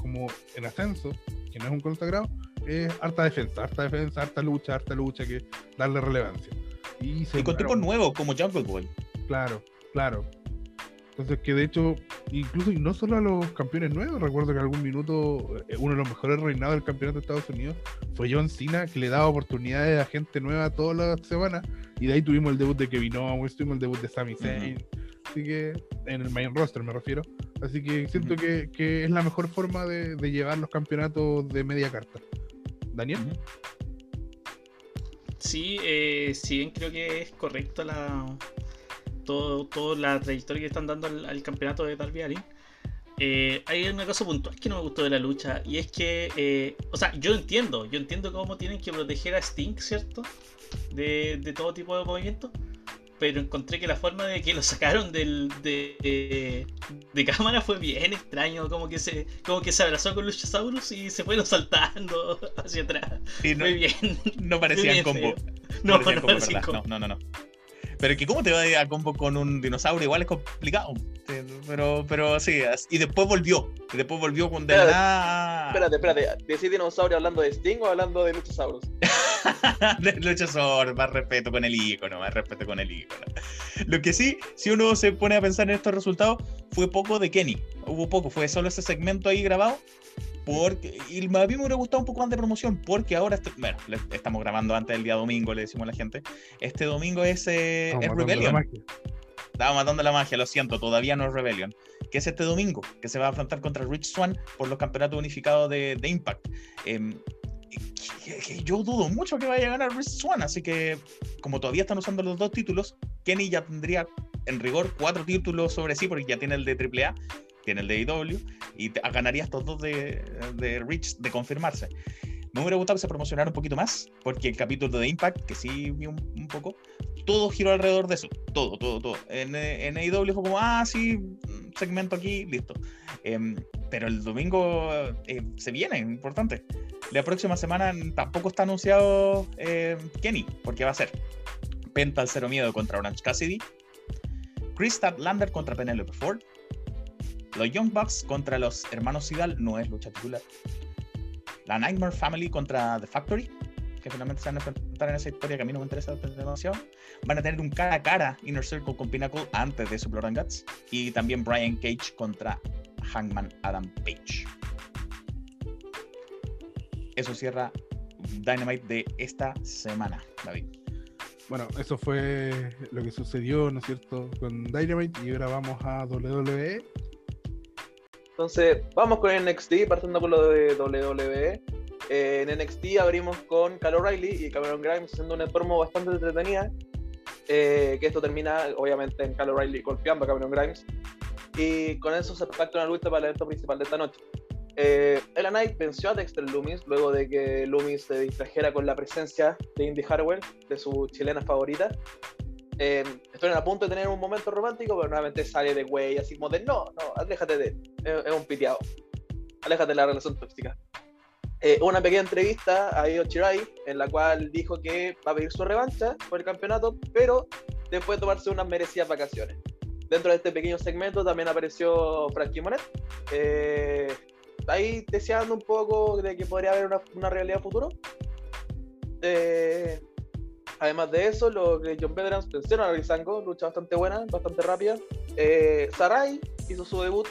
como en ascenso, que no es un consagrado, es harta defensa, harta defensa, harta lucha, harta lucha, que darle relevancia. Y, se Y con nuevos como Jungle Boy. Claro, claro. Entonces que de hecho, incluso y no solo a los campeones nuevos, recuerdo que en algún minuto eh, uno de los mejores reinados del campeonato de Estados Unidos fue John Cena, que le daba oportunidades a gente nueva todas las semanas, y de ahí tuvimos el debut de Kevin Owens, tuvimos el debut de Sami Zayn, así que en el main roster me refiero. Así que siento que, que es la mejor forma de, de llevar los campeonatos de media carta. Daniel. Ujú. Sí, eh, si bien creo que es correcto la todo, toda la trayectoria que están dando al, al campeonato de Darby Allin. eh, hay una cosa puntual que no me gustó de la lucha y es que, eh, o sea, yo entiendo, yo entiendo cómo tienen que proteger a Sting, ¿cierto? De, de todo tipo de movimientos, pero encontré que la forma de que lo sacaron del, de, de, de cámara fue bien extraño, como que se, como que se abrazó con Luchasaurus y se fueron saltando <laughs> hacia atrás. Sí, no, Fue bien. no parecían combo. feo. No, parecían no, combo, parecía ¿verdad? combo. no, no, no, no. Pero es que cómo te va a ir a combo con un dinosaurio, igual es complicado. Pero, pero sí, y después volvió. Y después volvió con de la Espérate. Espérate, espérate. ¿Decís dinosaurio hablando de Sting o hablando de Luchasaurus? <laughs> de Luchasaur, más respeto con el icono, más respeto con el icono. Lo que sí, si uno se pone a pensar en estos resultados, fue poco de Kenny. Hubo poco, fue solo ese segmento ahí grabado. Porque, y a mí me hubiera gustado un poco más de promoción, porque ahora, este- bueno, le- estamos grabando antes del día domingo, le decimos a la gente. Este domingo es, eh, es Rebellion. Estaba matando la magia, lo siento, todavía no es Rebellion. Que es este domingo, que se va a enfrentar contra Rich Swan por los campeonatos unificados de, de Impact. Em, que- que yo dudo mucho que vaya a ganar Rich Swan, así que como todavía están usando los dos títulos, Kenny ya tendría en rigor cuatro títulos sobre sí, porque ya tiene el de AAA, tiene el de IW, y te- ganaría estos dos de, de Rich de confirmarse. Me hubiera gustado que se promocionara un poquito más, porque el capítulo de Impact, que sí vi un, poco, todo giró alrededor de eso. Todo, todo, todo. En, en AEW fue como, ah, sí, segmento aquí, listo. Em, pero el domingo eh, se viene, importante. La próxima semana tampoco está anunciado eh, Kenny, porque va a ser Penta al Cero Miedo contra Orange Cassidy, Chris Lander contra Penelope Ford, los Young Bucks contra los hermanos Sidal, no es lucha titular. La Nightmare Family contra The Factory, que finalmente se van a enfrentar en esa historia que a mí no me interesa demasiado. Van a tener un cara a cara Inner Circle con Pinnacle antes de su Blood and Guts. Y también Brian Cage contra Hangman Adam Page. Eso cierra Dynamite de esta semana, David. Bueno, eso fue lo que sucedió, ¿no es cierto?, con Dynamite y ahora vamos a. WWE. Entonces, vamos con NXT, partiendo con lo de WWE. Eh, en NXT abrimos con Kyle O'Reilly y Cameron Grimes haciendo una promo bastante entretenida. eh, que esto termina, obviamente, en Kyle O'Reilly golpeando a Cameron Grimes. Y con eso se pacta una lucha para el evento principal de esta noche. Eh, Ella Knight venció a Dexter Loomis luego de que Loomis se distrajera con la presencia de Indy Harwell, de su chilena favorita. Eh, estuvieron a punto de tener un momento romántico, pero nuevamente sale de güey, así como de no, no, aléjate de él, es, un piteado, aléjate de la relación tóxica. Eh, una pequeña entrevista a Io Shirai en la cual dijo que va a pedir su revancha por el campeonato, pero después de tomarse unas merecidas vacaciones. dentro de este pequeño segmento también apareció Frankie Monet. eh, ahí deseando un poco de que podría haber una, una realidad futuro. Eh, además de eso, los John Veterans vencieron a Rizango, lucha bastante buena, bastante rápida. Eh, Sarai hizo su debut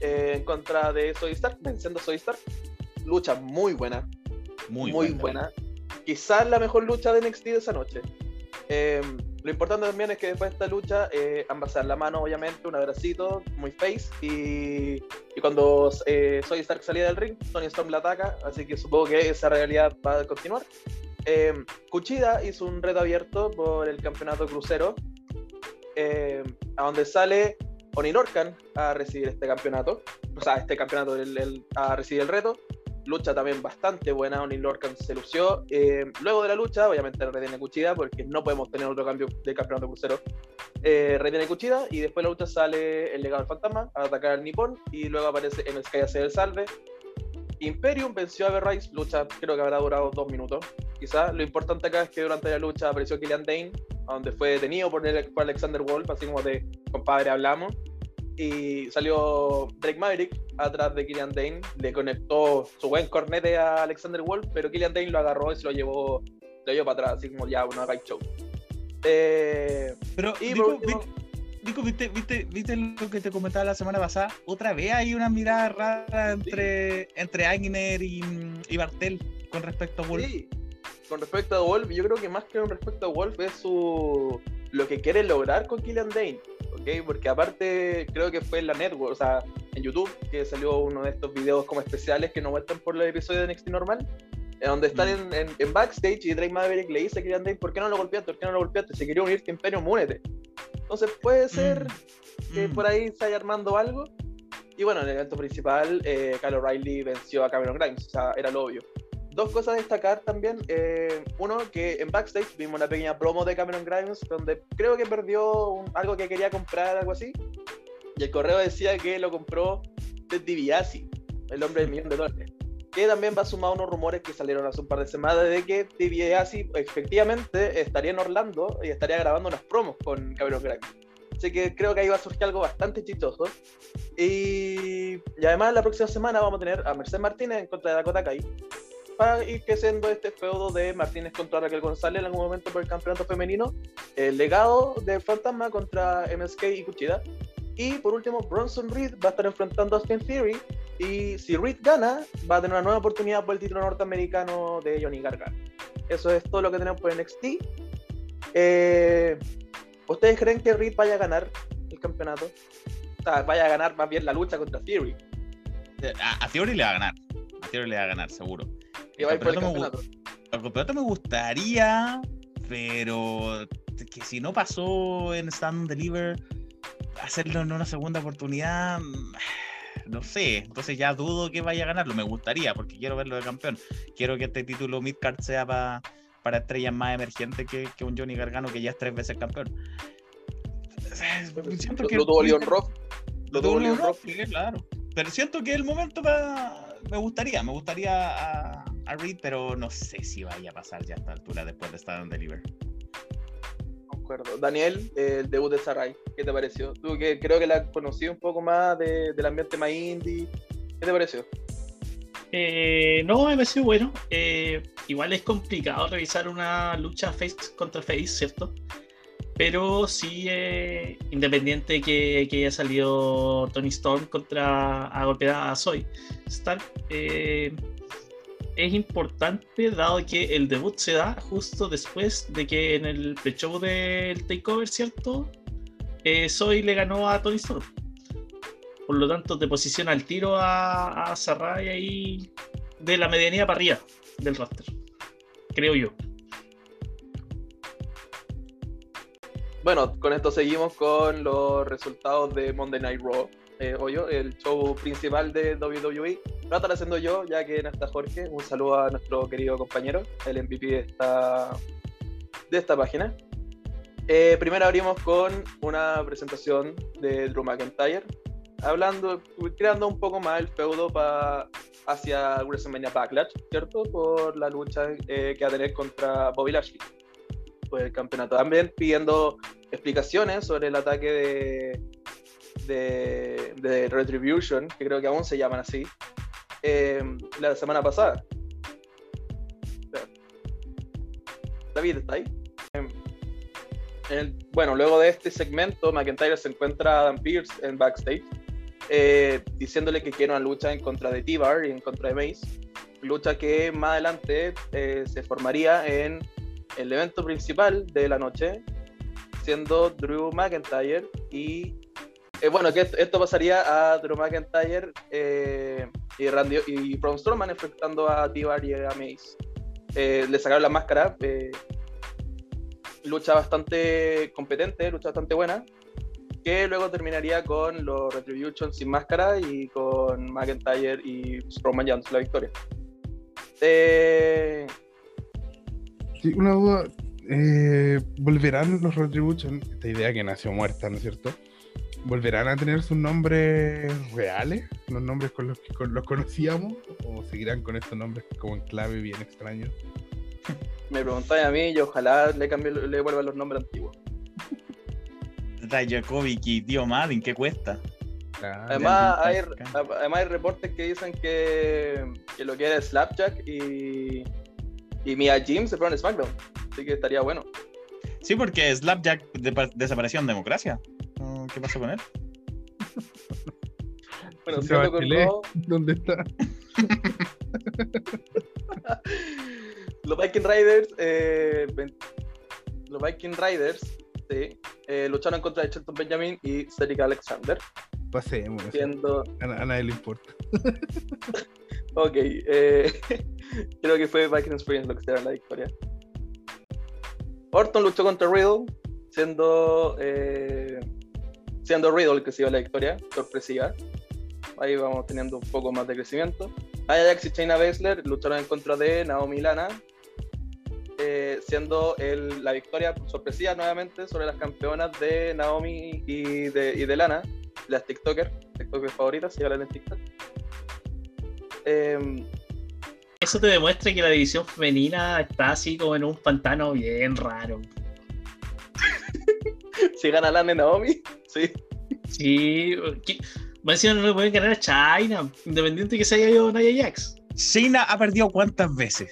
eh, en contra de Soy Stark, venciendo Soy Stark. Lucha muy buena, Muy, muy, buena. buena. Quizás la mejor lucha de NXT de esa noche. Eh, lo importante también es que después de esta lucha, eh, ambas se dan la mano, obviamente, un abracito, muy face. Y, y cuando eh, Soy Stark salía del ring, Tony Storm la ataca, así que supongo que esa realidad va a continuar. Eh, Kuchida hizo un reto abierto por el campeonato crucero, eh, a donde sale Oni Lorcan a recibir este campeonato, o sea, este campeonato el- el- a recibir el reto. Lucha también bastante buena, Oni Lorcan se lució. Eh, luego de la lucha, obviamente retiene Kuchida, porque no podemos tener otro cambio de campeonato crucero. Eh, retiene Kuchida y después de la lucha sale el legado del fantasma a atacar al Nippon y luego aparece MSK y hace el salve. Imperium venció a Berrice, lucha creo que habrá durado dos minutos. Quizás lo importante acá es que durante la lucha apareció Killian Dane, donde fue detenido por, Alexander Wolf, así como de compadre hablamos. Y salió Drake Maverick atrás de Killian Dane, le conectó su buen cornete a Alexander Wolf, pero Killian Dane lo agarró y se lo llevó, lo llevó para atrás, así como ya, no hagáis show. Eh, Pero, y Nico, por último, ¿viste, Nico, ¿viste, viste, viste lo que te comentaba la semana pasada? Otra vez hay una mirada rara entre, entre Agner y, y Bartel con respecto a Wolf. Sí, con respecto a Wolf, yo creo que más que con respecto a Wolf es su lo que quiere lograr con Killian Dane, ¿ok? Porque aparte creo que fue en la network, o sea, en YouTube, que salió uno de estos videos como especiales que no muestran por el episodio de NXT normal, en donde están Mm. en, en- en backstage y Drake Maverick le dice a Killian Dane, ¿por qué no lo golpeaste? ¿Por qué no lo golpeaste? Si quería unirte a Imperium, únete. Entonces puede ser que Mm. por ahí se haya armando algo. Y bueno, en el evento principal, eh, Kyle O'Reilly venció a Cameron Grimes, o sea, era lo obvio. Dos cosas a destacar también. eh, uno, que en backstage vimos una pequeña promo de Cameron Grimes, donde creo que perdió un- algo que quería comprar, algo así. Y el correo decía que lo compró Ted DiBiase, el hombre del millón de dólares. Que también va sumado a unos rumores que salieron hace un par de semanas de que DiBiase efectivamente estaría en Orlando y estaría grabando unas promos con Cameron Grimes. Así que creo que ahí va a surgir algo bastante chistoso. Y, y además la próxima semana vamos a tener a Mercedes Martínez en contra de Dakota Kai. Para ir creciendo este feudo de Martínez contra Raquel González en algún momento por el campeonato femenino. El legado de Fantasma contra MSK y Kuchida. Y por último, Bronson Reed va a estar enfrentando a Austin Theory. Y si Reed gana, va a tener una nueva oportunidad por el título norteamericano de Johnny Gargano. Eso es todo lo que tenemos por NXT. Eh, ¿Ustedes creen que Reed vaya a ganar el campeonato? O sea, vaya a ganar más bien la lucha contra Theory. A, a Theory le va a ganar. A Theory le va a ganar, seguro. Que va a ir por el campeonato me. El campeonato me gustaría, pero que si no pasó en Stand and Deliver, hacerlo en una segunda oportunidad, mm, no sé. Entonces ya dudo que vaya a ganarlo. Me gustaría, porque quiero verlo de campeón. Quiero que este título Midcard sea pa- para estrellas más emergentes que, que un Johnny Gargano, que ya es tres veces campeón. Siento Lo, que lo tuvo Leon Rock. Lo tuvo Leon Rock. claro. Pero siento que el momento va- me gustaría, me gustaría a, a Reed, pero no sé si vaya a pasar ya a esta altura después de estar en Deliver. Concuerdo. Daniel, el debut de Sarai, ¿qué te pareció? Tú que creo que la conocí un poco más de- del ambiente más indie. ¿Qué te pareció? Eh, no, me pareció bueno. Eh, igual es complicado revisar una lucha face contra face, ¿cierto? Pero sí, eh, independiente que, que haya salido Tony Storm contra a golpear a Zoe Stark, eh, es importante dado que el debut se da justo después de que en el pre-show del Takeover, ¿cierto? Eh, Zoe le ganó a Tony Storm. Por lo tanto, te posiciona al tiro a, a Sarray ahí de la medianía para arriba del roster. Creo yo. Bueno, con esto seguimos con los resultados de Monday Night Raw. Eh, Hoyo, el show principal de WWE. Lo voy a estar haciendo yo, ya que no está Jorge. Un saludo a nuestro querido compañero, el MVP de esta, de esta página. Eh, primero abrimos con una presentación de Drew McIntyre, hablando, creando un poco más el feudo pa- hacia WrestleMania Backlash, ¿cierto? Por la lucha eh, que va a tener contra Bobby Lashley por el campeonato. También pidiendo explicaciones sobre el ataque de, de, Retribution, que creo que aún se llaman así, eh, la semana pasada. David, ¿está ahí? Eh, bueno, luego de este segmento, McIntyre se encuentra a Adam Pierce en backstage, eh, diciéndole que quiere una lucha en contra de T-Bar y en contra de Mace. Lucha que más adelante se formaría en el evento principal de la noche, siendo Drew McIntyre y. eh, bueno, que esto, pasaría a Drew McIntyre eh, y, Randy, y Braun Strowman enfrentando a T-Bar y a Mace. Eh, le sacaron la máscara. lucha bastante competente, lucha bastante buena. Que luego terminaría con los Retribution sin máscara y con McIntyre y Strowman llevándose la victoria. Sí, una duda. ¿Volverán los Retribution? Esta idea que nació muerta, ¿no es cierto? ¿Volverán a tener sus nombres reales? ¿Los nombres con los que con- los conocíamos? ¿O seguirán con estos nombres como en clave bien extraños? me preguntáis a mí y ojalá le cambie, le vuelvan los nombres antiguos. Dijakovic y Tío Madden, ¿qué cuesta? Ah, Además hay, además hay reportes que dicen que, que lo quiere Slapjack y, y Mia Jim se fueron a SmackDown. Así que estaría bueno. Sí, porque Slapjack de- desapareció en democracia. ¿Qué pasó con él? Bueno, con Bachelet. Raw, <laughs> ¿Dónde está? los Viking Riders, eh, los Viking Riders, sí, eh, lucharon contra Shelton Benjamin y Cedric Alexander, Pasemos. siendo, A, a nadie le importa. <laughs> ok, eh, <laughs> creo que fue Viking Experience lo que se da la victoria. Orton luchó contra Riddle, siendo, eh, siendo Riddle que se lleva la victoria, sorpresiva. Ahí vamos teniendo un poco más de crecimiento. Ajax y Shayna Baszler lucharon en contra de Naomi Lana, eh, siendo el- la victoria sorpresiva nuevamente sobre las campeonas de Naomi y de, y de Lana, las TikTokers, TikTokers favoritas, si hablan en TikTok. Em, Eso te demuestra que la división femenina está así como en un pantano bien raro. <laughs> si gana Lana y Naomi, sí. Sí, que- más encima no le pueden ganar a China, independiente que se haya ido Nia Jax. Shayna ha perdido cuántas veces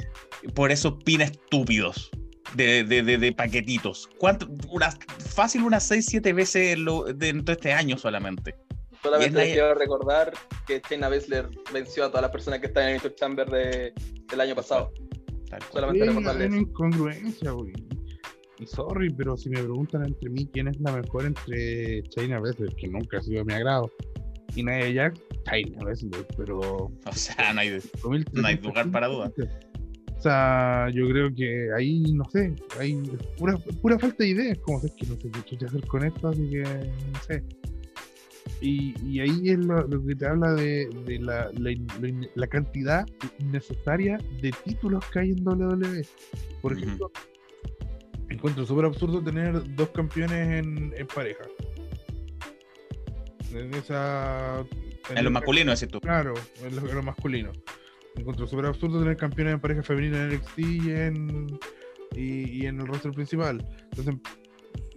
por esos pines estúpidos de, de, de, de paquetitos. ¿Cuánto? Unas, fácil unas 6, 7 veces lo, dentro de este año solamente. Solamente Nia- quiero recordar que Shayna Baszler venció a todas las personas que están en el Mr. Chamber de, del año pasado. Tal cual. Solamente Sí, recordarles. una incongruencia, güey. Y sorry, pero si me preguntan entre mí quién es la mejor entre China Baszler, que nunca ha sido de mi agrado, y Nia Jax, China Baszler, pero... O sea, no hay. 5300 No hay lugar para duda. O sea, yo creo que ahí, no sé, hay pura, pura falta de ideas, como sé que no sé qué hacer con esto, así que no sé. Y, y ahí es lo, lo que te habla de, de la, la, cantidad innecesaria de títulos que hay en WWE. Por ejemplo, encuentro súper absurdo tener dos campeones en, en pareja. En esa. En lo masculino, decís tú. Claro, en lo, en lo masculino. Encuentro súper absurdo tener campeones en pareja femenina en NXT y en, y, y en el roster principal. Entonces,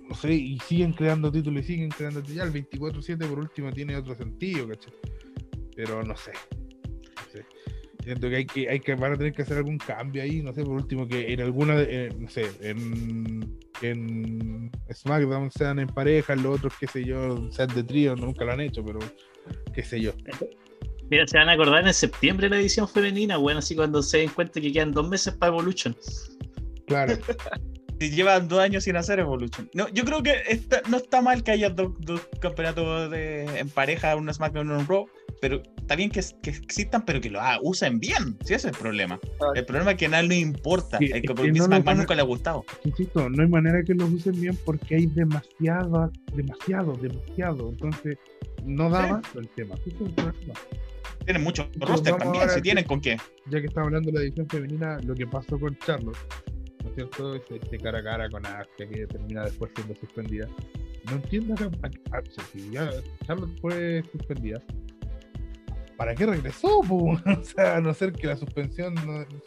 no sé, y siguen creando títulos y siguen creando títulos. Ya el 24-7 por último tiene otro sentido, ¿cachai? Pero no sé. Siento que hay que, hay que van a tener que hacer algún cambio ahí, no sé, por último que en alguna, eh, no sé, en, en SmackDown sean en pareja, los otros, qué sé yo, sean de trío, nunca lo han hecho, pero qué sé yo. Mira, se van a acordar en septiembre la edición femenina, bueno, así cuando se den cuenta que quedan dos meses para Evolution. Claro. <laughs> Si llevan dos años sin hacer Evolution. No, yo creo que está- no está mal que haya dos, dos campeonatos de- en pareja, un SmackDown y un Raw, pero está bien que, que existan, pero que lo ah, usen bien. Sí, ese es el problema. El problema es que a nadie le importa. Que- Es que porque no Vince lo McMahon van a- nunca le ha gustado. Insisto, no hay manera que los usen bien porque hay demasiado, demasiado, demasiado. Entonces, no da Sí. más el tema. Ese es el problema. Tienen mucho roster también, si tienen con qué. Ya que estamos hablando de la edición femenina, lo que pasó con Charlotte, ¿no es cierto? Ese, este cara a cara con Asuka que termina después siendo suspendida. No entiendo a, a- a- si ya Charlotte fue suspendida. ¿para qué regresó? po? O sea, a no ser que la suspensión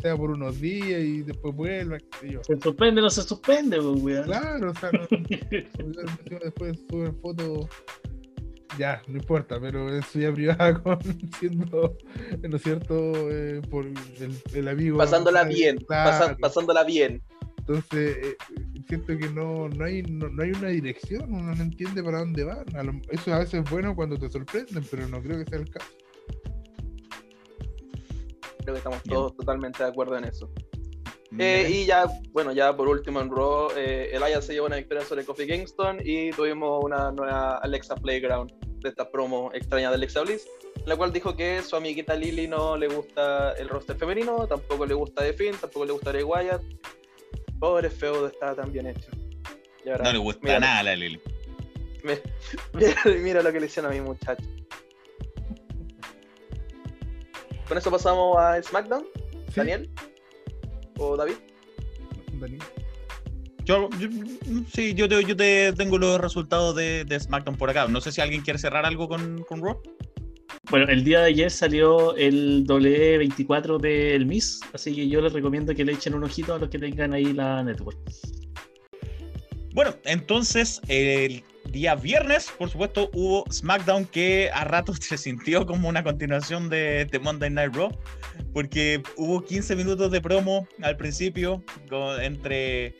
sea por unos días y después vuelva, qué sé yo. Se suspende no se suspende, pues, weón. Claro, o sea, no, después suben fotos. Ya, no importa, pero en su vida privada con siendo, ¿no es cierto? Eh, por el, el amigo. Pasándola eh, bien, pasándola bien. Entonces, eh, siento que no, no, hay, no, no hay una dirección, uno no entiende para dónde van. A lo- eso a veces es bueno cuando te sorprenden, pero no creo que sea el caso. Creo que estamos Bien. todos totalmente de acuerdo en eso. Eh, y ya, bueno, ya por último en Raw, eh, Elias se llevó una victoria sobre Kofi Kingston y tuvimos una nueva Alexa Playground de esta promo extraña de Alexa Bliss, la cual dijo que su amiguita Lily no le gusta el roster femenino, tampoco le gusta The Finn, tampoco le gusta Ray Wyatt. Pobre feudo está tan bien hecho. Y ahora, no le gusta mira, nada a la Lili. <laughs> Mira, mira lo que le hicieron a mi muchacho. Con eso pasamos a SmackDown, Sí, Daniel o David. Daniel. Yo, yo- sí, yo te, yo te tengo los resultados de, de SmackDown por acá. No sé si alguien quiere cerrar algo con, con Raw. Bueno, el día de ayer salió el W24 del Miss, así que yo les recomiendo que le echen un ojito a los que tengan ahí la network. Bueno, entonces el día viernes, por supuesto, hubo SmackDown que a ratos <laughs> se sintió como una continuación de, de Monday Night Raw, porque hubo 15 minutos de promo al principio con- entre,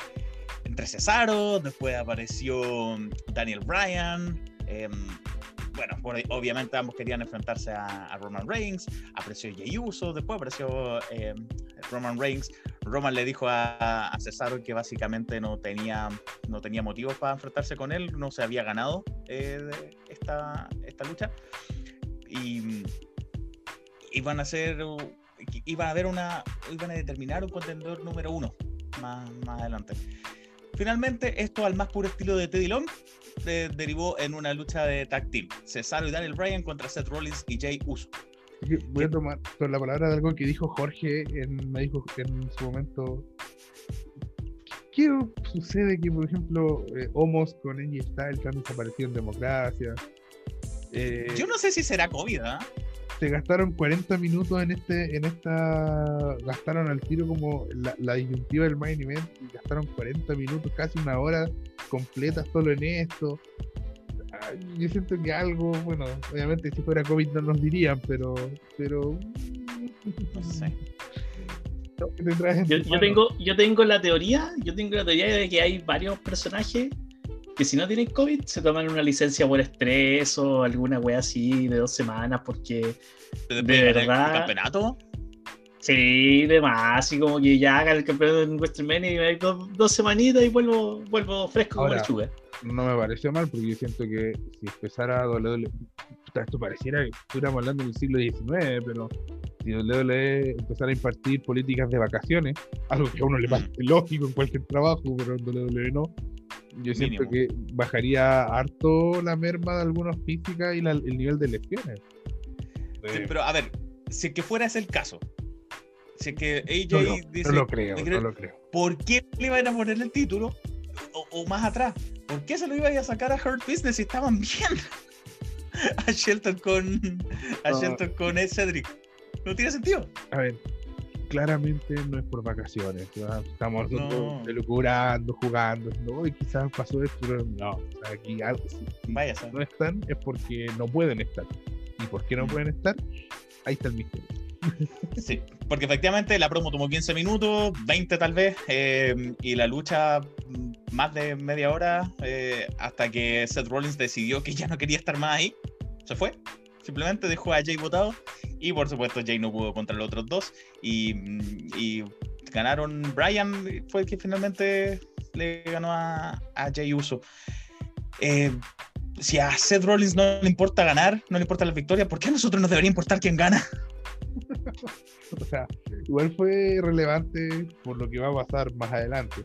entre Cesaro, después apareció Daniel Bryan. em, bueno, obviamente ambos querían enfrentarse a, Roman Reigns, apareció Jey Uso, después apareció em, Roman Reigns. Roman le dijo a, Cesaro que básicamente no tenía no tenía motivos para enfrentarse con él, no se había ganado eh, esta, esta lucha. Y iban a iban a una, iban a determinar un contendor número uno más, más adelante. Finalmente, esto al más puro estilo de Teddy Long eh, derivó en una lucha de tag team. Cesaro y Daniel Bryan contra Seth Rollins y Jay Uso. Yo Voy a tomar con la palabra de algo que dijo Jorge, en, me dijo en su momento. ¿Qué sucede que, por ejemplo, eh, Homos con AJ Styles han desaparecido en democracia? Eh, Yo no sé si será COVID, ¿ah? Se gastaron 40 minutos en este en esta gastaron al tiro como la, la disyuntiva del main event y gastaron 40 minutos casi una hora completa solo en esto Ay, yo siento que algo bueno obviamente si fuera COVID no nos dirían pero pero No sé. Yo, tengo, yo tengo la teoría, yo tengo la teoría de que hay varios personajes que si no tienen COVID se toman una licencia por estrés o alguna wea así de dos semanas porque De verdad. el campeonato. sí, demás, y como que ya haga el campeonato en WrestleMania y me dos, dos semanitas y vuelvo, vuelvo fresco como Ahora, lechuga. no me pareció mal porque yo siento que si empezara WWE, puta, esto pareciera que estuviéramos hablando del siglo XIX, pero si WWE empezara a impartir políticas de vacaciones, algo que a uno le parece lógico en cualquier trabajo, pero en WWE no, yo siento Mínimo. que bajaría harto la merma de algunas físicas y la- el nivel de lesiones. Sí, Eh, pero a ver, si es que fuera ese el caso, si es que AJ no, lo, dice, no lo creo, ¿te no lo creo. ¿por qué le iban a poner el título? O, o más atrás, ¿por qué se lo iba a sacar a Hurt Business si estaban <laughs> bien? a Shelton con a No. Shelton con Ed Cedric. No tiene sentido. A ver, claramente no es por vacaciones. ¿verdad? Estamos No. elucubrando, jugando, no, y quizás pasó esto, pero no. o sea, aquí algo, si, si no están es porque no pueden estar. ¿Y por qué no Mm. pueden estar? Ahí está el misterio. <laughs> Sí, porque efectivamente la promo tomó 15 minutos, 20 tal vez, eh, y la lucha mm, más de media hora, eh, hasta que Seth Rollins decidió que ya no quería estar más ahí. Se fue, simplemente dejó a Jay votado, y por supuesto Jay no pudo contra los otros dos, y, mm, y ganaron Brian, fue el que finalmente le ganó a, a Jay Uso. Eh, si a Seth Rollins no le importa ganar, no le importa la victoria, ¿por qué a nosotros nos debería importar quién gana? <laughs> O sea, igual fue relevante por lo que va a pasar más adelante.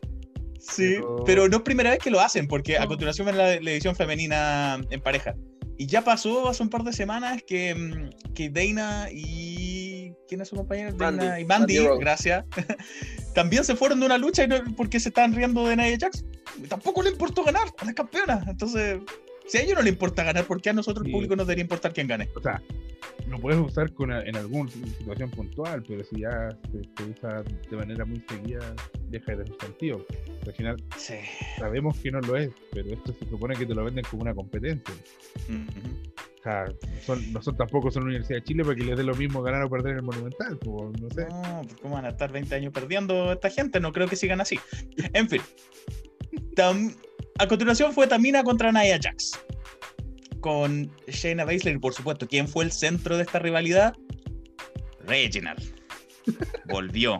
Sí, Pero- pero no es primera vez que lo hacen, porque a continuación ven la, la edición femenina en pareja. Y ya pasó hace un par de semanas que, mm, que Dana y. ¿Quién es su compañera? Mandy. Dana y Mandy, Mandy Rose. gracias. <laughs> También se fueron de una lucha porque se estaban riendo de Nia Jax. Tampoco le importó ganar a las campeonas. Entonces, Si a ellos no les importa ganar, ¿por qué a nosotros el Sí. público nos debería importar quién gane? O sea, lo puedes usar con, en alguna situación puntual, pero si ya se, se usa de manera muy seguida, deja de tener sentido. Al final Sí. sabemos que no lo es, pero esto se supone que te lo venden como una competencia. O sea, son, no son tampoco son la Universidad de Chile para que les dé lo mismo ganar o perder en el Monumental, pues, no sé. No, pues ¿cómo van a estar 20 años perdiendo esta gente? No creo que sigan así. En fin. Tam- a continuación fue Tamina contra Nia Jax. Con Shayna Baszler, y por supuesto, ¿quién fue el centro de esta rivalidad? Reginald. <laughs> Volvió.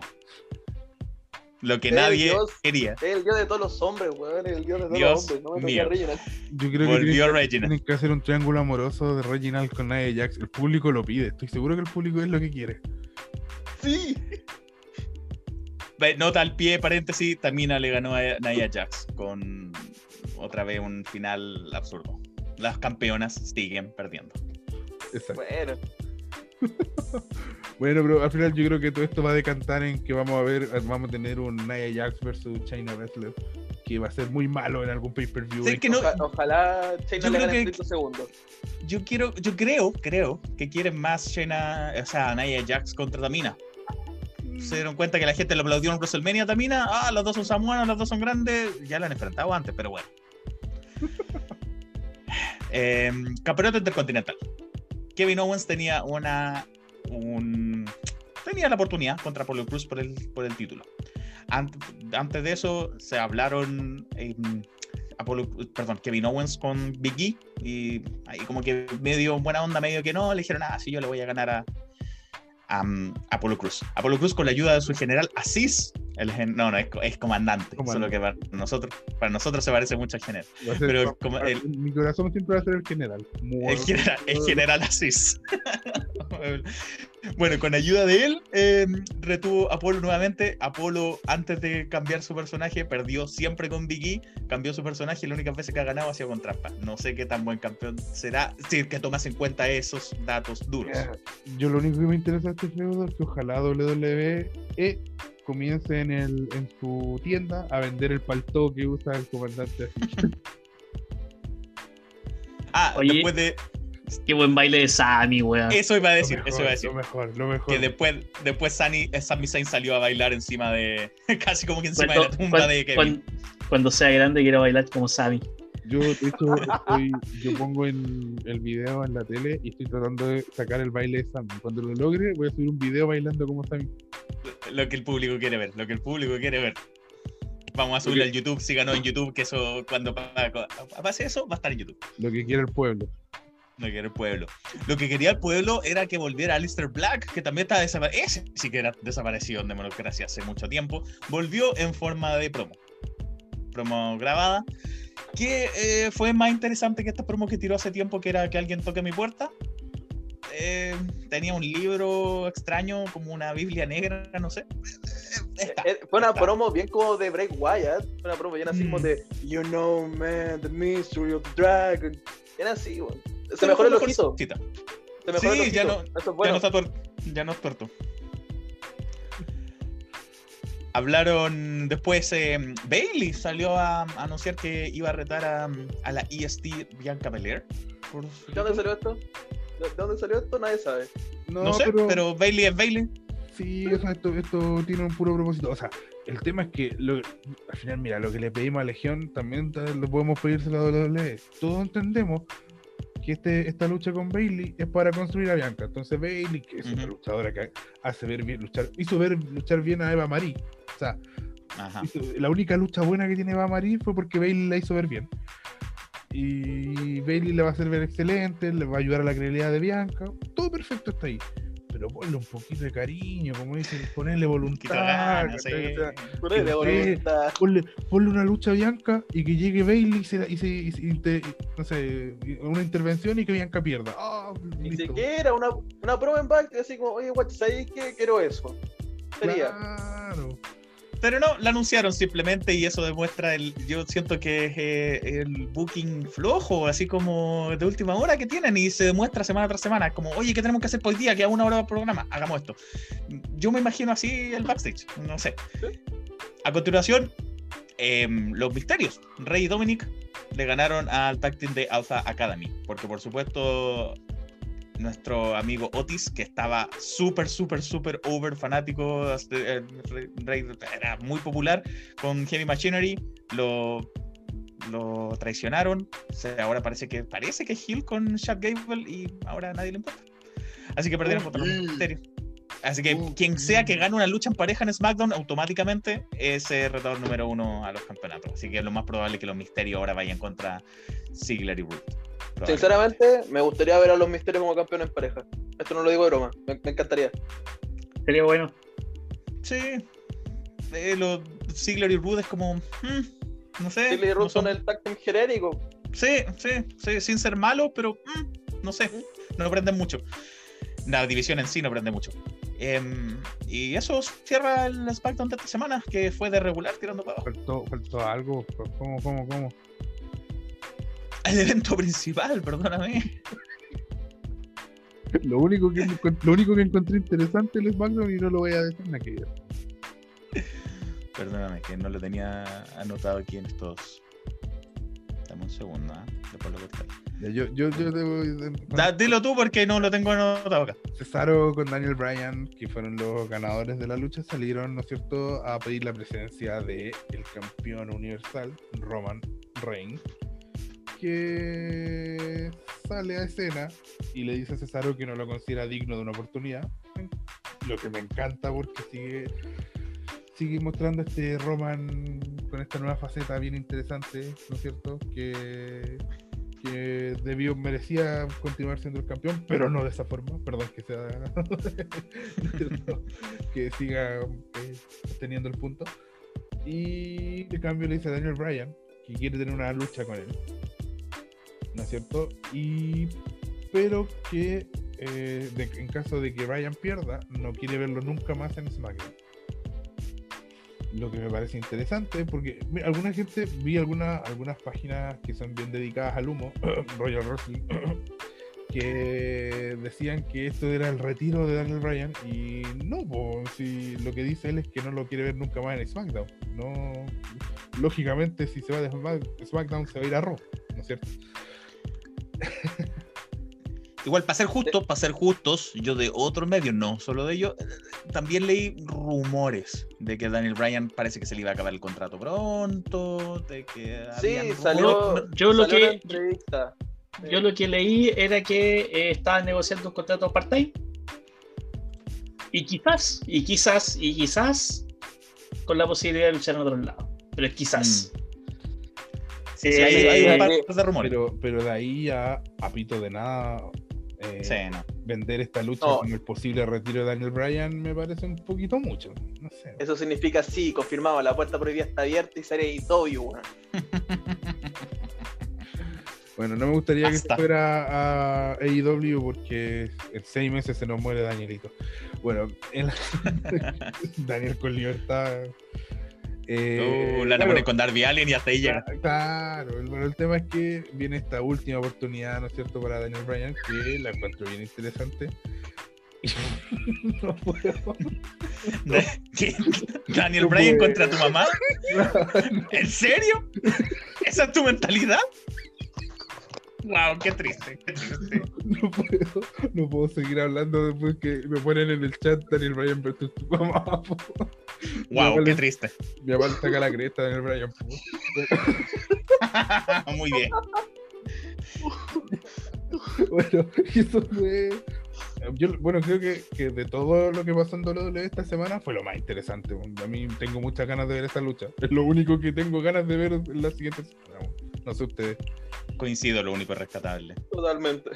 Lo que El nadie dios. quería. Es el dios de todos los hombres, weón. El dios de todos Dios los hombres. No me mío. Reginald. Yo creo que Volvió tienen, Reginald. tienen que hacer un triángulo amoroso de Reginald con Nia Jax. El público lo pide, estoy seguro que el público es lo que quiere. Sí. Nota al pie, paréntesis, Tamina le ganó a Nia Jax con otra vez un final absurdo. Las campeonas siguen perdiendo. Exacto. Bueno. <laughs> Bueno, pero al final yo creo que todo esto va a decantar en que vamos a ver, vamos a tener un Nia Jax versus China Wrestler que va a ser muy malo en algún pay-per-view. Sí, que no- Oja- ojalá Yo Shayna le creo gane en que- 30 segundos. Yo quiero, yo creo, creo que quieren más Shayna, o sea, Nia Jax contra Tamina. Se dieron cuenta que la gente le aplaudió en WrestleMania Tamina. Ah, los dos son samuanos, los dos son grandes. Ya la han enfrentado antes, pero bueno. <laughs> Eh, campeonato intercontinental. Kevin Owens tenía una. Un, tenía la oportunidad contra Apollo Cruz por el, por el título. Ant- antes de eso se hablaron. eh, Apollo, perdón, Kevin Owens con Big E y ahí como que medio buena onda, medio que no, le dijeron, ah, sí, yo le voy a ganar a, a, um, Apollo Cruz. Apollo Cruz con la ayuda de su general Asís, el gen- no, no, es, es comandante, solo que para nosotros, para nosotros se parece mucho al general. Ser- pero como el- mi corazón siempre va a ser el general. Muy- El general, el general Asís. <laughs> <laughs> bueno, con ayuda de él, eh, retuvo Apolo nuevamente. Apolo, antes de cambiar su personaje, perdió siempre con Big E, cambió su personaje y las únicas veces que ha ganado ha sido con trampa. No sé qué tan buen campeón será si es que tomas en cuenta esos datos duros. Yo lo único que me interesa de este feudo es que ojalá WWE comience en, el, en su tienda a vender el palto que usa el comandante. Ah, Oye. después de. Qué buen baile de Sammy, weón. Eso iba a decir, mejor, eso iba a decir. Lo mejor, lo mejor. Que después, después Sami, Sami Zayn salió a bailar encima de. <laughs> casi como que encima Cuando, de la tumba de Kevin. cuan- cuando sea grande quiero bailar como Sammy. Yo, de hecho, estoy, yo pongo en el video en la tele y estoy tratando de sacar el baile de Sammy. Cuando lo logre, voy a subir un video bailando como Sammy. lo que el público quiere ver, lo que el público quiere ver. Vamos a subir al YouTube, síganos en YouTube, que eso cuando pa- pa- pase eso va a estar en YouTube. Lo que quiere el pueblo. Que quiere el pueblo. Lo que quería el pueblo era que volviera Alistair Black, que también está desaparecido. Ese sí que era desaparecido en democracia hace mucho tiempo. Volvió en forma de promo. Promo grabada. Que eh, fue más interesante que esta promo que tiró hace tiempo, que era que alguien toque mi puerta. Eh, tenía un libro extraño, como una Biblia negra, no sé. Eh, está, Eh, Fue una está. promo bien como de Break Wyatt. Fue una promo bien así como Mm. de You know, man, the mystery of the dragon. Era así, weón. Se mejoró el ojito. Se mejoró el Sí, ya ojito. no- Eso es Ya, no está tuer- ya no es tuerto. Hablaron después, eh, Bailey salió a, a anunciar que iba a retar a, a la EST Bianca Belair. por ¿De dónde salió esto? ¿De de dónde salió esto? Nadie sabe. No, sé, pero... Bailey es Bailey. Sí, o sea, esto, esto tiene un puro propósito. O sea, el tema es que lo- al final, mira, lo que le pedimos a Legión también ta- lo podemos pedírselo a WWE. Todos entendemos que este, esta lucha con Bailey es para construir a Bianca. Entonces Bailey, que es una luchadora que hace ver bien, luchar, hizo ver luchar bien a Eva Marie. O sea, Ajá. hizo- la única lucha buena que tiene Eva Marie fue porque Bailey la hizo ver bien. Y Bailey le va a hacer ver excelente, le va a ayudar a la credibilidad de Bianca. Todo perfecto está ahí. Pero ponle un poquito de cariño, como dicen, ponerle voluntad. sí. Sí. voluntad. ponle, ponle una lucha Bianca y que llegue Bailey y se, y se- y se- inte- no sé, una intervención y que Bianca pierda. Ah, Ni siquiera una, una promo en back así como, oye, guacho, ¿sabes qué? Quiero eso. Sería. Claro. Pero no, la anunciaron simplemente y eso demuestra el. Yo siento que es eh, el booking flojo, así como de última hora que tienen y se demuestra semana tras semana. Como, oye, ¿qué tenemos que hacer por hoy día? Queda una hora del programa, hagamos esto. Yo me imagino así el backstage, no sé. A continuación, em, los misterios. Rey y Dominic le ganaron al tag team de Alpha Academy. Porque por supuesto, nuestro amigo Otis, que estaba súper, súper, súper over fanático, eh, era muy popular con Heavy Machinery, lo, lo traicionaron. Ahora parece que parece que es Hill con Chad Gable y ahora a nadie le importa. Así que perdieron contra los misterios. Así que quien sea que gane una lucha en pareja en SmackDown, automáticamente es el retador número uno a los campeonatos. Así que lo más probable es que los misterios ahora vayan contra Ziggler y Root. Sinceramente, me gustaría ver a los misterios como campeones en pareja. Esto no lo digo de broma, me, me encantaría. Sería bueno. Sí. Eh, los Ziggler y Root es como. mm, no sé. Silly y no Root son son- el tag team genérico. Sí, sí, sí, sin ser malo, pero mm, no sé, no aprenden mucho. La división en sí no aprende mucho. Em, y eso cierra el SmackDown de esta semana, que fue de regular tirando para abajo. Faltó, faltó algo. ¿Cómo, cómo, cómo? El evento principal, perdóname. <laughs> Lo único que, lo único que encontré interesante el SmackDown y no lo voy a decir que ver. Perdóname, que no lo tenía anotado aquí en estos. Dame un segundo, ¿ah? después lo. Ya, Yo, yo, yo debo. Da- dilo tú porque no lo tengo anotado acá. Cesaro con Daniel Bryan, que fueron los ganadores de la lucha, salieron, ¿no es cierto?, a pedir la presencia de el campeón universal, Roman Reigns, que sale a escena y le dice a Cesaro que no lo considera digno de una oportunidad, lo que me encanta porque sigue sigue mostrando este Roman con esta nueva faceta bien interesante, ¿no es cierto?, que que debió, merecía continuar siendo el campeón, pero no de esa forma, perdón que sea <laughs> que siga eh, teniendo el punto. Y de cambio le dice a Daniel Bryan que quiere tener una lucha con él. ¿No es cierto? Y pero que eh, en caso de que Bryan pierda, no quiere verlo nunca más en SmackDown. Lo que me parece interesante, porque alguna gente, vi alguna, algunas páginas que son bien dedicadas al humo, <coughs> Royal Wrestling, <coughs> que decían que esto era el retiro de Daniel Bryan y no, po, si lo que dice él es que no lo quiere ver nunca más en SmackDown. No, lógicamente si se va de Smack- SmackDown se va a ir a Raw, ¿no es cierto? <laughs> Igual, para ser justo, para ser justos, yo de otros medios, no solo de ellos, eh, también leí rumores de que Daniel Bryan parece que se le iba a acabar el contrato pronto, de que Sí, salió, yo lo salió que-. Yo lo que leí era que eh, estaban negociando un contrato part-time. Y quizás, y quizás, y quizás con la posibilidad de luchar en otro lado. Pero es quizás. Sí, sí, hay, hay Eh, un par de rumores. Pero, pero de ahí a, a pito de nada eh, Sí, no. vender esta lucha No. con el posible retiro de Daniel Bryan me parece un poquito mucho. No sé. Eso significa sí, confirmado, la puerta prohibida está abierta y sale IW, weón. <laughs> Bueno, no me gustaría Basta. que fuera a AEW porque en seis meses se nos muere Danielito. Bueno, el- <laughs> Daniel con libertad. Eh, Uh, la claro, con Darby Allen y hasta ahí llega. Claro, el, bueno, el tema es que viene esta última oportunidad, ¿no es cierto?, para Daniel Bryan, que la encuentro bien interesante. <laughs> no puedo. <laughs> ¿Qué? ¿Daniel No Bryan contra tu mamá? <laughs> ¿En serio? ¿Esa es tu mentalidad? Wow, qué triste, qué triste. No puedo, no puedo seguir hablando después que me ponen en el chat Daniel Bryan versus tu mamá. <laughs> po. Wow, qué triste. Mi papá saca la cresta Daniel Bryan. <laughs> Muy bien. <laughs> Bueno, eso fue. Yo, bueno, creo que, que de todo lo que pasó en WWE esta semana fue lo más interesante. A mí tengo muchas ganas de ver esta lucha. Es lo único que tengo ganas de ver en la siguiente semana. No sé ustedes. Coincido, lo único rescatable. Totalmente.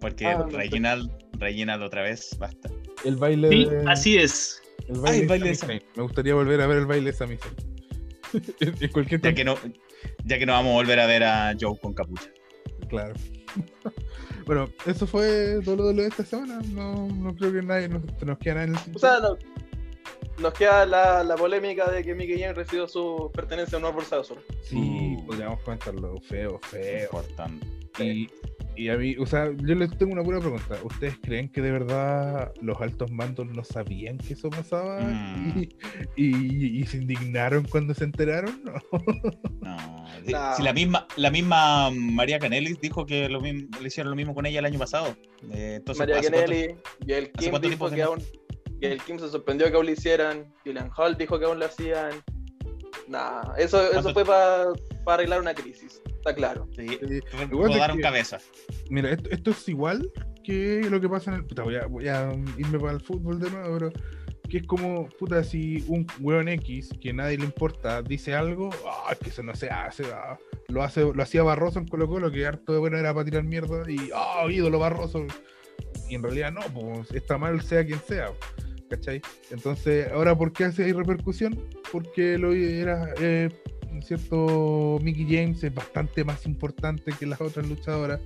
Porque Ah. Reginald, Reginald otra vez, basta. El baile Sí, de. así es. El Ah, el baile, de. Me gustaría volver a ver el baile de en <laughs> cualquier Ya que no, ya que no vamos a volver a ver a Joe con capucha. Claro. <laughs> bueno, eso fue todo lo de esta semana. No, no creo que nadie nos, nos queda nada en el O sea, no- nos queda la, la polémica de que Mickey James recibió su pertenencia a un por Saucer. Sí, Uh. podríamos comentarlo. Feo, feo. Importante. Y Y a mí, o sea, yo les tengo una buena pregunta. ¿Ustedes creen que de verdad los altos mandos no sabían que eso pasaba Mm. <laughs> y, y- y se indignaron cuando se enteraron? No. No, <laughs> si- No. si la misma, la misma María Canelis dijo que lo mismo, le hicieron lo mismo con ella el año pasado. Eh, entonces, María ¿hace cuánto- Kennedy y el Kim dijo tiempo que aún. Y el Kim se sorprendió que aún lo hicieran. Julian Hall dijo que aún lo hacían. Nah, eso, eso ¿Cuánto- fue para arreglar una crisis. Está claro. Sí, rodaron que- cabeza. Mira, esto, esto es igual que lo que pasa en el. Puta, voy a, voy a irme para el fútbol de nuevo, pero. Que es como, puta, si un weón X que a nadie le importa dice algo, ah, que eso no se hace, ah, lo hace, lo hacía Barroso en Colo Colo, que harto de bueno era para tirar mierda, y ah, ídolo Barroso. Y en realidad no, pues está mal sea quien sea, ¿cachai? Entonces, ahora, ¿por qué hace hay repercusión? Porque lo era, eh, cierto, Mickey James es bastante más importante que las otras luchadoras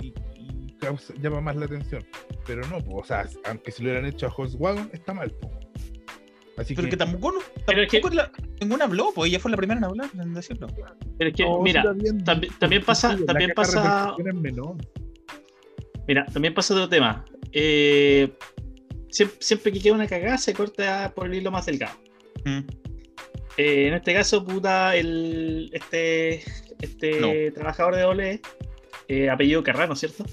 y, y causa- llama más la atención. Pero no, pues, o sea, aunque si lo hubieran hecho a Horse Wagon, está mal. pues. Así Pero que, que tampoco, no- Pero es que- tampoco la- ninguna habló, pues ella fue la primera en hablar, en decirlo. Pero es que, No, mira, también- también- también pasa- también pasa- mira, también pasa otro tema. Eh, siempre, siempre que queda una cagada se corta por el hilo más delgado. Mm. Eh, en este caso, puta, el, este, este trabajador de OLE, eh, apellido Carrano, ¿cierto?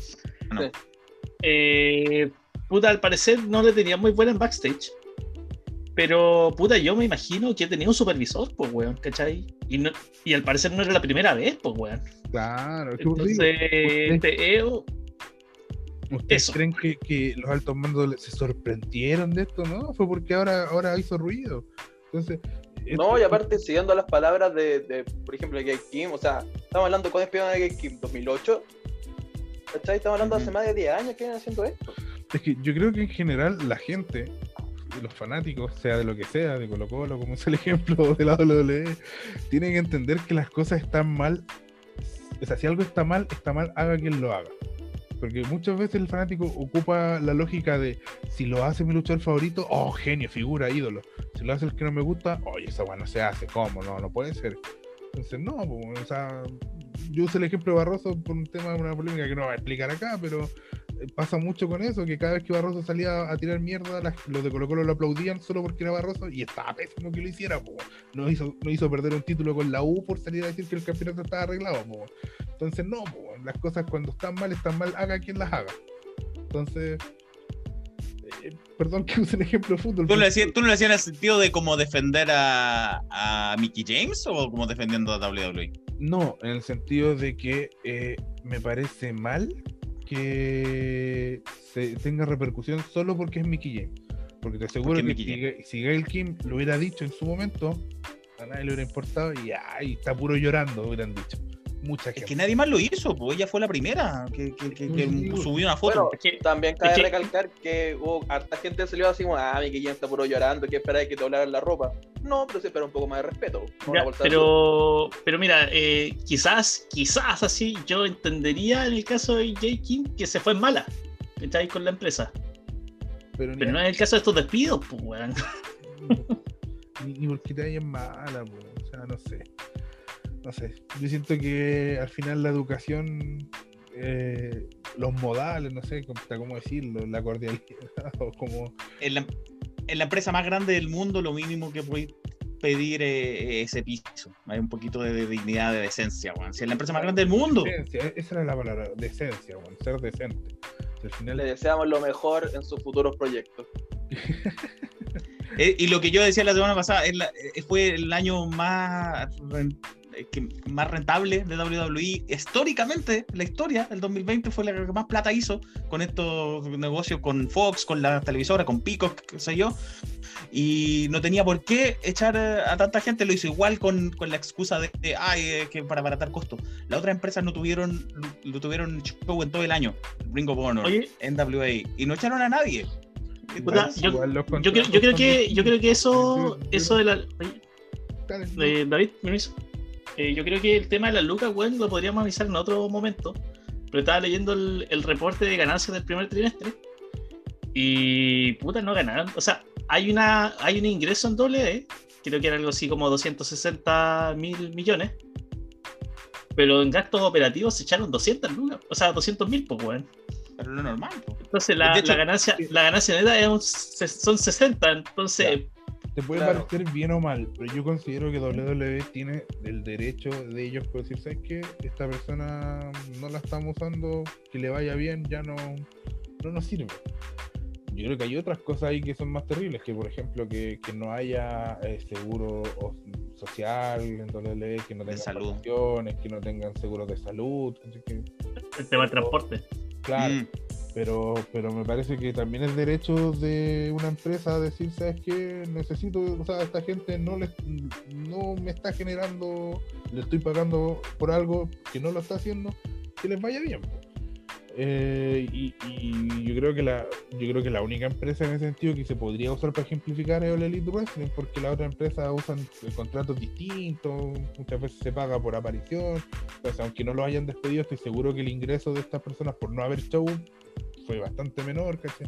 No. Eh, puta, al parecer no le tenía muy buena en backstage. Pero, puta, yo me imagino que tenía un supervisor, pues, weón, ¿cachai? Y, no- y al parecer no era la primera vez, pues, weón. Claro, es que os Entonces, este, eh, oh, ¿Ustedes Eso. creen que, que los altos mandos se sorprendieron de esto? No, fue porque ahora, ahora hizo ruido. Entonces, No, esto- y aparte, siguiendo las palabras de, de, por ejemplo, de Gay Kim, o sea, estamos hablando cuando despidieron a Gay Kim, 2008. ¿Cachai? Estamos hablando hace más de 10 años que vienen haciendo esto. Es que yo creo que en general la gente, los fanáticos, sea de lo que sea, de Colo Colo, como es el ejemplo de la WWE, tienen que entender que las cosas están mal. O sea, si algo está mal, está mal, haga quien lo haga. Porque muchas veces el fanático ocupa la lógica de si lo hace mi luchador favorito, oh, genio, figura, ídolo. Si lo hace el que no me gusta, oye, esa weá no se hace, ¿cómo? No, no puede ser. Entonces, no, pues, o sea, yo uso el ejemplo de Barroso por un tema de una polémica que no voy a explicar acá, pero pasa mucho con eso, que cada vez que Barroso salía a tirar mierda, los de Colo Colo lo aplaudían solo porque era Barroso y estaba pésimo que lo hiciera, po. no hizo, no hizo perder un título con la U por salir a decir que el campeonato estaba arreglado. po. Entonces no, po, las cosas cuando están mal, están mal, haga quien las haga. Entonces, eh, perdón que use el ejemplo de fútbol. ¿Tú lo, ¿Tú lo decías en el sentido de como defender a, a Mickey James o como defendiendo a? WWE? No, en el sentido de que eh, me parece mal que se tenga repercusión solo porque es Mickey James. Porque te aseguro Porque que si, si Gail Kim lo hubiera dicho en su momento, a nadie le hubiera importado y ay, está puro llorando, hubieran dicho. Mucha Es que nadie más lo hizo, pues ella fue la primera que, que- que- que Sí, sí. subió una foto. Bueno, es que- también cabe que- recalcar que hubo harta gente que salió así como, ah, mi Guillén está puro llorando, que espera que te doblaran la ropa. No, pero se espera un poco más de respeto. Ya, pero, pero mira, eh, quizás, quizás así yo entendería en el caso de J. King que se fue en mala, ¿cachai? Con la empresa. pero no es el caso de estos despidos, pues, weón. <laughs> ni, ni porque te vayan mala, po, o sea, no sé. No sé. Yo siento que al final la educación, eh, los modales, no sé cómo, decirlo, la cordialidad, <laughs> o como En la, en la empresa más grande del mundo, lo mínimo que podéis pedir eh, es ese piso. Hay un poquito de, de dignidad, de decencia, weón. Si es la empresa más grande del mundo. Decencia, e- esa era la palabra, decencia, bueno, ser decente. Al final, Le deseamos lo mejor en sus futuros proyectos. <laughs> Eh, y lo que yo decía la semana pasada, es la- eh, fue el año más, eh, que- más rentable de WWE. Históricamente, la historia, el 2020 fue la que más plata hizo con estos negocios, con Fox, con la televisora, con Peacock, qué sé yo. Y no tenía por qué echar eh, a tanta gente, lo hizo igual con, con la excusa de, de, ay, eh, que para abaratar costos. Las otras empresas no tuvieron, lo, tuvieron show en todo el año. Ring of Honor, Oye. NWA, y no echaron a nadie. Entonces, yo- creo, yo creo que, yo creo que eso, eso de la. Dale, eh, David, permiso. Eh, yo creo que el tema de las lucas, weón, lo podríamos avisar en otro momento. Pero estaba leyendo el, el reporte de ganancias del primer trimestre. Y puta, no ganaron. O sea, hay una hay un ingreso en doble E, creo que era algo así como 260 mil millones. pero en gastos operativos se echaron 200 lucas, o sea, 200 mil, pues, weón. Pero lo normal. po. Entonces la, De hecho, la ganancia, la ganancia neta es un son 60, entonces Te puede Claro. parecer bien o mal, pero yo considero que WWE tiene el derecho de ellos por decir, ¿sabes qué? Esta persona no la estamos usando, que le vaya bien, ya no, no nos sirve. Yo creo que hay otras cosas ahí que son más terribles, que por ejemplo que, que no haya eh, seguro social en WWE, que no tengan salud. que no tengan seguros de salud, que, el tema del transporte. claro. Mm, Pero, pero me parece que también es derecho de una empresa decir, ¿sabes qué? Necesito, o sea, esta gente no le, no me está generando, le estoy pagando por algo que no lo está haciendo, que les vaya bien. po". Eh, y, y yo creo que la yo creo que la única empresa en ese sentido que se podría usar para ejemplificar es el Elite Wrestling porque las otras empresas usan eh, contratos distintos muchas veces se paga por aparición pues aunque no lo hayan despedido estoy seguro que el ingreso de estas personas por no haber show fue bastante menor ¿cachai?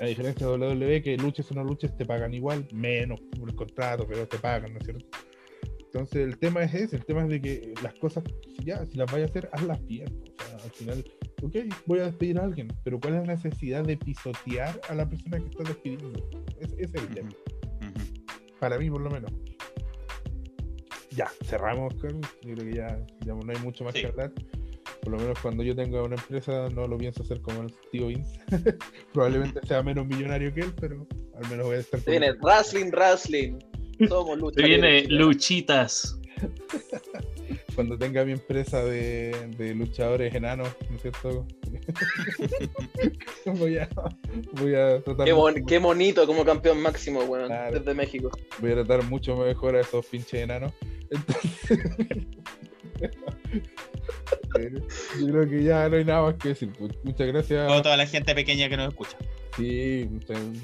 a diferencia de WWE que luches o no luches te pagan igual menos por el contrato pero te pagan ¿no es cierto? entonces el tema es ese el tema es de que las cosas si ya si las vayas a hacer hazlas bien o sea, al final ok, voy a despedir a alguien, pero ¿cuál es la necesidad de pisotear a la persona que estás despidiendo? Es- Ese es el tema, para mí por lo menos. Ya, cerramos, Carlos. Yo creo que ya, ya no hay mucho más Sí. que hablar. Por lo menos cuando yo tenga una empresa no lo pienso hacer como el tío Vince. <laughs> Probablemente sea menos millonario que él, pero al menos voy a estar Se viene wrestling, wrestling. Somos lucha. Se viene luchitas. <laughs> cuando tenga mi empresa de, de luchadores enanos, ¿no es cierto? <laughs> voy a voy a tratar Qué, mucho- qué bonito como campeón máximo, weón, Claro. desde México. voy a tratar mucho mejor a esos pinches enanos. Entonces, <laughs> yo creo que ya no hay nada más que decir. Pues, Muchas gracias. Como toda la gente pequeña que nos escucha. Sí,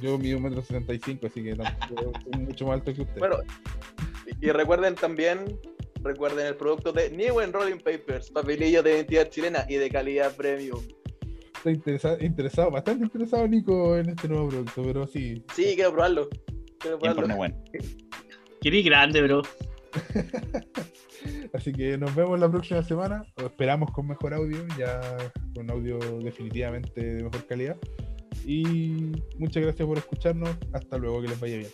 yo mido un metro setenta y cinco, así que tampoco <laughs> soy mucho más alto que usted. Bueno, y, recuerden también, recuerden el producto de New and Rolling Papers, papelillos de identidad chilena y de calidad premium. Estoy interesa- interesado, bastante interesado, Nico, en este nuevo producto, pero sí. Sí, quiero probarlo. Quiero probarlo. <laughs> Querí grande, bro. Así que nos vemos la próxima semana. O esperamos con mejor audio, ya con audio definitivamente de mejor calidad. Y muchas gracias por escucharnos. Hasta luego, que les vaya bien.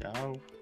Chao.